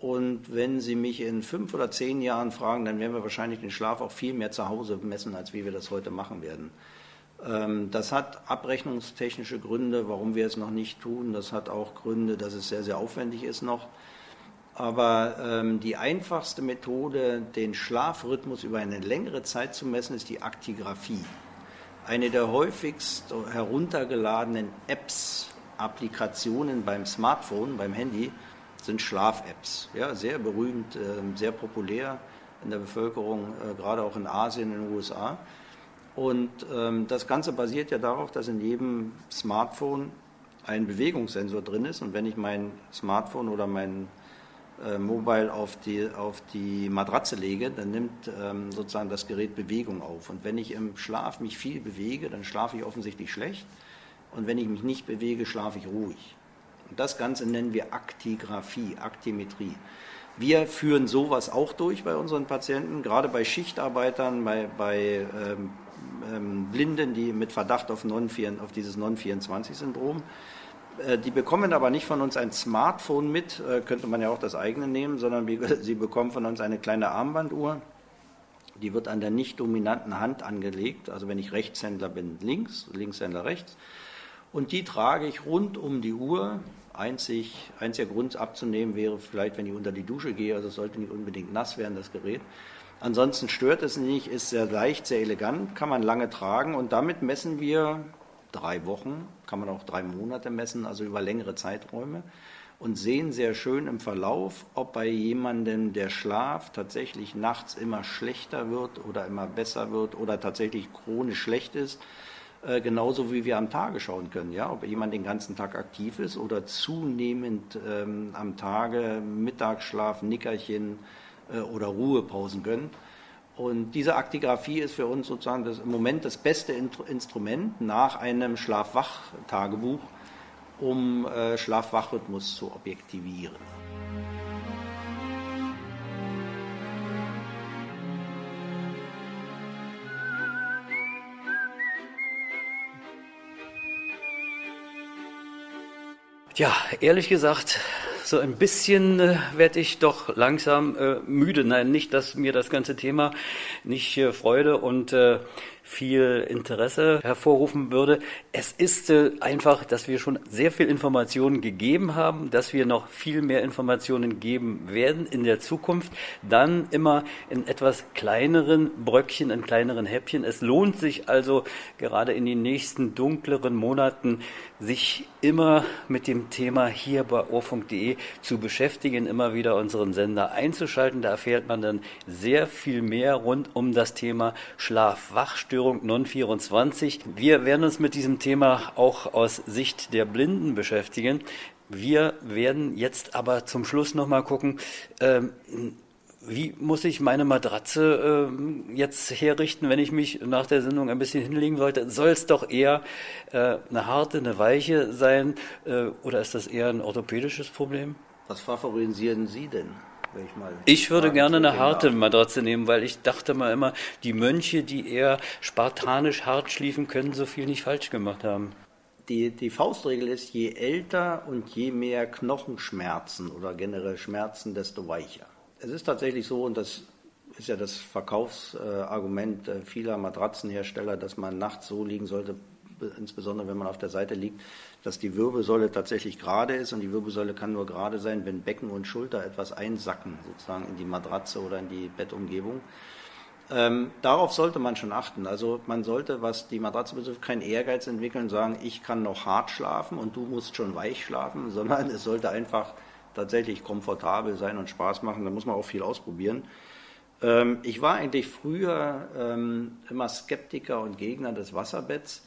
Und wenn Sie mich in fünf oder zehn Jahren fragen, dann werden wir wahrscheinlich den Schlaf auch viel mehr zu Hause messen, als wie wir das heute machen werden. Ähm, das hat abrechnungstechnische Gründe, warum wir es noch nicht tun. Das hat auch Gründe, dass es sehr, sehr aufwendig ist noch. Aber ähm, die einfachste Methode, den Schlafrhythmus über eine längere Zeit zu messen, ist die Aktigraphie. Eine der häufigst heruntergeladenen Apps, Applikationen beim Smartphone, beim Handy, sind Schlaf-Apps. Ja, sehr berühmt, äh, sehr populär in der Bevölkerung, äh, gerade auch in Asien, in den USA. Und ähm, das Ganze basiert ja darauf, dass in jedem Smartphone ein Bewegungssensor drin ist. Und wenn ich mein Smartphone oder mein äh, Mobile auf die, auf die Matratze lege, dann nimmt ähm, sozusagen das Gerät Bewegung auf. Und wenn ich im Schlaf mich viel bewege, dann schlafe ich offensichtlich schlecht. Und wenn ich mich nicht bewege, schlafe ich ruhig. Und das Ganze nennen wir Aktigraphie, Aktimetrie. Wir führen sowas auch durch bei unseren Patienten, gerade bei Schichtarbeitern, bei, bei ähm, ähm, Blinden, die mit Verdacht auf, non auf dieses Non-24-Syndrom. Äh, die bekommen aber nicht von uns ein Smartphone mit, äh, könnte man ja auch das eigene nehmen, sondern sie bekommen von uns eine kleine Armbanduhr. Die wird an der nicht dominanten Hand angelegt, also wenn ich Rechtshändler bin, links, Linkshändler rechts. Und die trage ich rund um die Uhr. Einzig, einziger Grund abzunehmen wäre vielleicht, wenn ich unter die Dusche gehe, also sollte nicht unbedingt nass werden, das Gerät. Ansonsten stört es nicht, ist sehr leicht, sehr elegant, kann man lange tragen und damit messen wir drei Wochen, kann man auch drei Monate messen, also über längere Zeiträume und sehen sehr schön im Verlauf, ob bei jemandem der Schlaf tatsächlich nachts immer schlechter wird oder immer besser wird oder tatsächlich chronisch schlecht ist. Äh, genauso wie wir am Tage schauen können, ja, ob jemand den ganzen Tag aktiv ist oder zunehmend ähm, am Tage Mittagsschlaf, Nickerchen äh, oder Ruhepausen gönnt. Und diese Aktigraphie ist für uns sozusagen das, im Moment das beste Instrument nach einem Schlafwach-Tagebuch, um äh, Schlafwachrhythmus zu objektivieren.
Ja, ehrlich gesagt, so ein bisschen äh, werde ich doch langsam äh, müde. Nein, nicht, dass mir das ganze Thema nicht äh, Freude und äh, viel Interesse hervorrufen würde. Es ist äh, einfach, dass wir schon sehr viel Informationen gegeben haben, dass wir noch viel mehr Informationen geben werden in der Zukunft, dann immer in etwas kleineren Bröckchen, in kleineren Häppchen. Es lohnt sich also gerade in den nächsten dunkleren Monaten, sich immer mit dem Thema hier bei ohrfunk.de zu beschäftigen, immer wieder unseren Sender einzuschalten. Da erfährt man dann sehr viel mehr rund um das Thema Schlaf-Wachstörung Störung Non-24. Wir werden uns mit diesem Thema auch aus Sicht der Blinden beschäftigen. Wir werden jetzt aber zum Schluss nochmal gucken, ähm, wie muss ich meine Matratze äh, jetzt herrichten, wenn ich mich nach der Sendung ein bisschen hinlegen sollte? Soll es doch eher äh, eine harte, eine weiche sein äh, oder ist das eher ein orthopädisches Problem?
Was favorisieren Sie denn?
Ich, mal ich würde gerne eine harte Matratze nehmen, weil ich dachte mal immer, die Mönche, die eher spartanisch hart schliefen, können so viel nicht falsch gemacht haben.
Die, die Faustregel ist, je älter und je mehr Knochenschmerzen oder generell Schmerzen, desto weicher. Es ist tatsächlich so, und das ist ja das Verkaufsargument vieler Matratzenhersteller, dass man nachts so liegen sollte, insbesondere wenn man auf der Seite liegt, dass die Wirbelsäule tatsächlich gerade ist und die Wirbelsäule kann nur gerade sein, wenn Becken und Schulter etwas einsacken, sozusagen in die Matratze oder in die Bettumgebung. Ähm, darauf sollte man schon achten. Also man sollte, was die Matratze betrifft, keinen Ehrgeiz entwickeln, sagen, ich kann noch hart schlafen und du musst schon weich schlafen, sondern es sollte einfach tatsächlich komfortabel sein und Spaß machen. Da muss man auch viel ausprobieren. Ähm, ich war eigentlich früher ähm, immer Skeptiker und Gegner des Wasserbetts.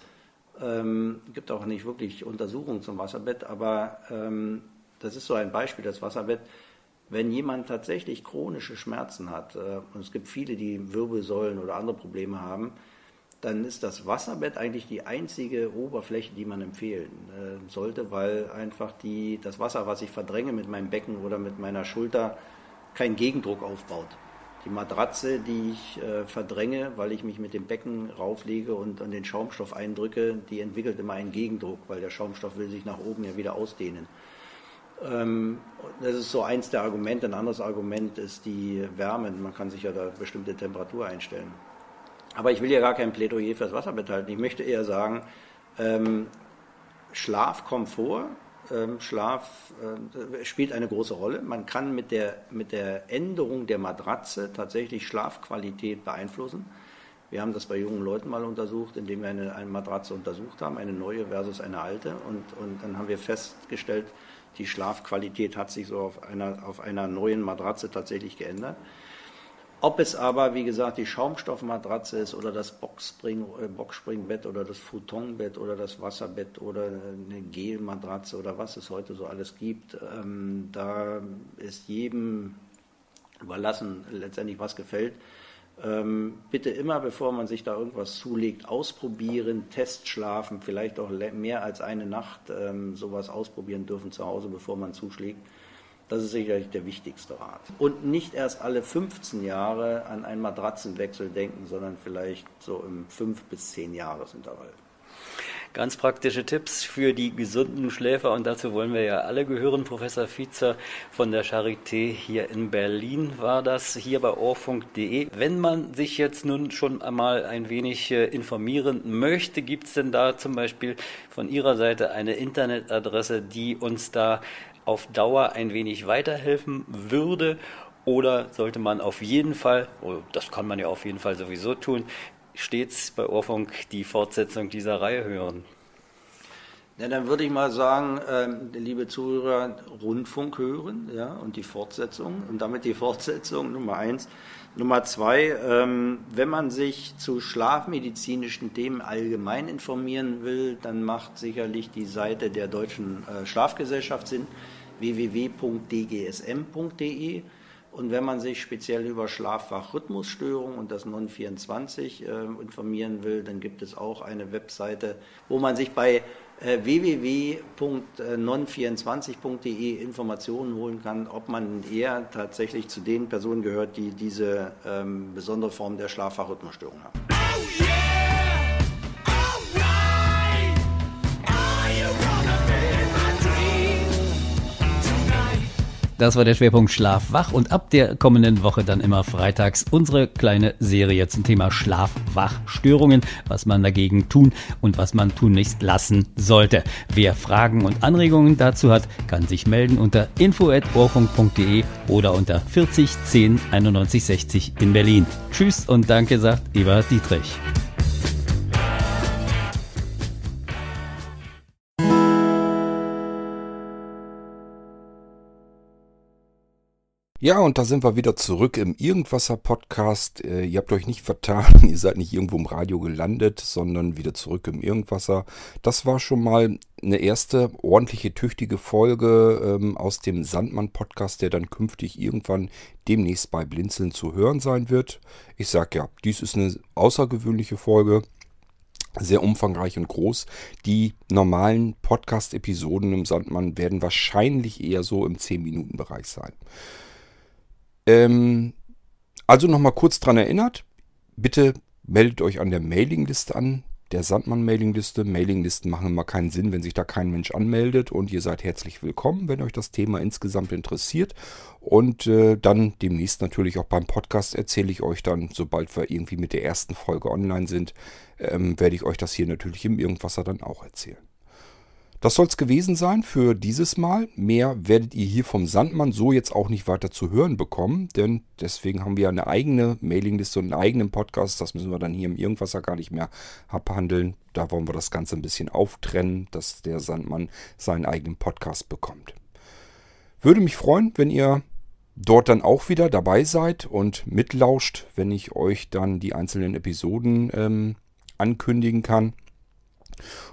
Ähm, gibt auch nicht wirklich Untersuchungen zum Wasserbett, aber ähm, das ist so ein Beispiel, das Wasserbett. Wenn jemand tatsächlich chronische Schmerzen hat, äh, und es gibt viele, die Wirbelsäulen oder andere Probleme haben, dann ist das Wasserbett eigentlich die einzige Oberfläche, die man empfehlen äh, sollte, weil einfach die, das Wasser, was ich verdränge mit meinem Becken oder mit meiner Schulter, keinen Gegendruck aufbaut. Die Matratze, die ich äh, verdränge, weil ich mich mit dem Becken rauflege und an den Schaumstoff eindrücke, die entwickelt immer einen Gegendruck, weil der Schaumstoff will sich nach oben ja wieder ausdehnen. Ähm, das ist so eins der Argumente. Ein anderes Argument ist die Wärme. Man kann sich ja da bestimmte Temperatur einstellen. Aber ich will ja gar kein Plädoyer fürs Wasserbett halten. Ich möchte eher sagen, ähm, Schlafkomfort Schlaf äh, spielt eine große Rolle. Man kann mit der, mit der Änderung der Matratze tatsächlich Schlafqualität beeinflussen. Wir haben das bei jungen Leuten mal untersucht, indem wir eine, eine Matratze untersucht haben, eine neue versus eine alte. Und, und dann haben wir festgestellt, die Schlafqualität hat sich so auf einer, auf einer neuen Matratze tatsächlich geändert. Ob es aber, wie gesagt, die Schaumstoffmatratze ist oder das Boxspring, äh, Boxspringbett oder das Futonbett oder das Wasserbett oder eine Gelmatratze oder was es heute so alles gibt, ähm, da ist jedem überlassen, letztendlich was gefällt. Ähm, bitte immer, bevor man sich da irgendwas zulegt, ausprobieren, Testschlafen, vielleicht auch mehr als eine Nacht ähm, sowas ausprobieren dürfen zu Hause, bevor man zuschlägt. Das ist sicherlich der wichtigste Rat. Und nicht erst alle 15 Jahre an einen Matratzenwechsel denken, sondern vielleicht so im 5 bis 10 Jahresintervall.
Ganz praktische Tipps für die gesunden Schläfer und dazu wollen wir ja alle gehören. Professor Fiezer von der Charité hier in Berlin war das hier bei ohrfunk.de. Wenn man sich jetzt nun schon einmal ein wenig äh, informieren möchte, gibt es denn da zum Beispiel von Ihrer Seite eine Internetadresse, die uns da auf Dauer ein wenig weiterhelfen würde? Oder sollte man auf jeden Fall, oh, das kann man ja auf jeden Fall sowieso tun, stets bei Ohrfunk die Fortsetzung dieser Reihe hören?
Ja, dann würde ich mal sagen, ähm, liebe Zuhörer, Rundfunk hören ja, und die Fortsetzung. Und damit die Fortsetzung Nummer eins. Nummer zwei, ähm, wenn man sich zu schlafmedizinischen Themen allgemein informieren will, dann macht sicherlich die Seite der Deutschen äh, Schlafgesellschaft Sinn www.dgsm.de. Und wenn man sich speziell über Schlafwachrhythmusstörungen und das Non24 äh, informieren will, dann gibt es auch eine Webseite, wo man sich bei äh, www.non24.de Informationen holen kann, ob man eher tatsächlich zu den Personen gehört, die diese ähm, besondere Form der Schlafwachrhythmusstörung haben.
Das war der Schwerpunkt Schlaf-Wach und ab der kommenden Woche dann immer freitags unsere kleine Serie zum Thema Schlaf-Wach-Störungen, was man dagegen tun und was man tunlichst lassen sollte. Wer Fragen und Anregungen dazu hat, kann sich melden unter info@ohrfunk.de oder unter 40 10 91 60 in Berlin. Tschüss und danke sagt Eva Dietrich.
Ja, und da sind wir wieder zurück im Irgendwasser-Podcast. Äh, ihr habt euch nicht vertan, ihr seid nicht irgendwo im Radio gelandet, sondern wieder zurück im Irgendwasser. Das war schon mal eine erste ordentliche, tüchtige Folge ähm, aus dem Sandmann-Podcast, der dann künftig irgendwann demnächst bei Blinzeln zu hören sein wird. Ich sag ja, dies ist eine außergewöhnliche Folge sehr umfangreich und groß. Die normalen Podcast-Episoden im Sandmann werden wahrscheinlich eher so im 10-Minuten-Bereich sein. Ähm, also nochmal kurz dran erinnert, bitte meldet euch an der Mailingliste an. der Sandmann-Mailingliste. Mailinglisten machen immer keinen Sinn, wenn sich da kein Mensch anmeldet. Und ihr seid herzlich willkommen, wenn euch das Thema insgesamt interessiert. Und äh, dann demnächst natürlich auch beim Podcast erzähle ich euch dann, sobald wir irgendwie mit der ersten Folge online sind, ähm, werde ich euch das hier natürlich im Irgendwasser dann auch erzählen. Das soll es gewesen sein für dieses Mal. Mehr werdet ihr hier vom Sandmann so jetzt auch nicht weiter zu hören bekommen, denn deswegen haben wir eine eigene Mailingliste und einen eigenen Podcast. Das müssen wir dann hier im Irgendwasser gar nicht mehr abhandeln. Da wollen wir das Ganze ein bisschen auftrennen, dass der Sandmann seinen eigenen Podcast bekommt. Würde mich freuen, wenn ihr dort dann auch wieder dabei seid und mitlauscht, wenn ich euch dann die einzelnen Episoden ähm, ankündigen kann.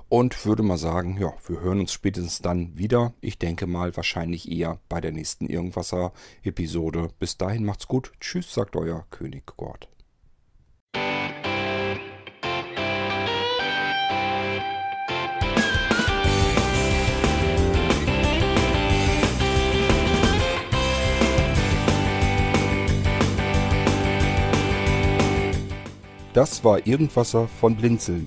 Und würde mal sagen, ja, wir hören uns spätestens dann wieder. Ich denke mal wahrscheinlich eher bei der nächsten Irgendwasser-Episode. Bis dahin macht's gut. Tschüss, sagt euer König Gott. Das war Irgendwasser von Blinzeln.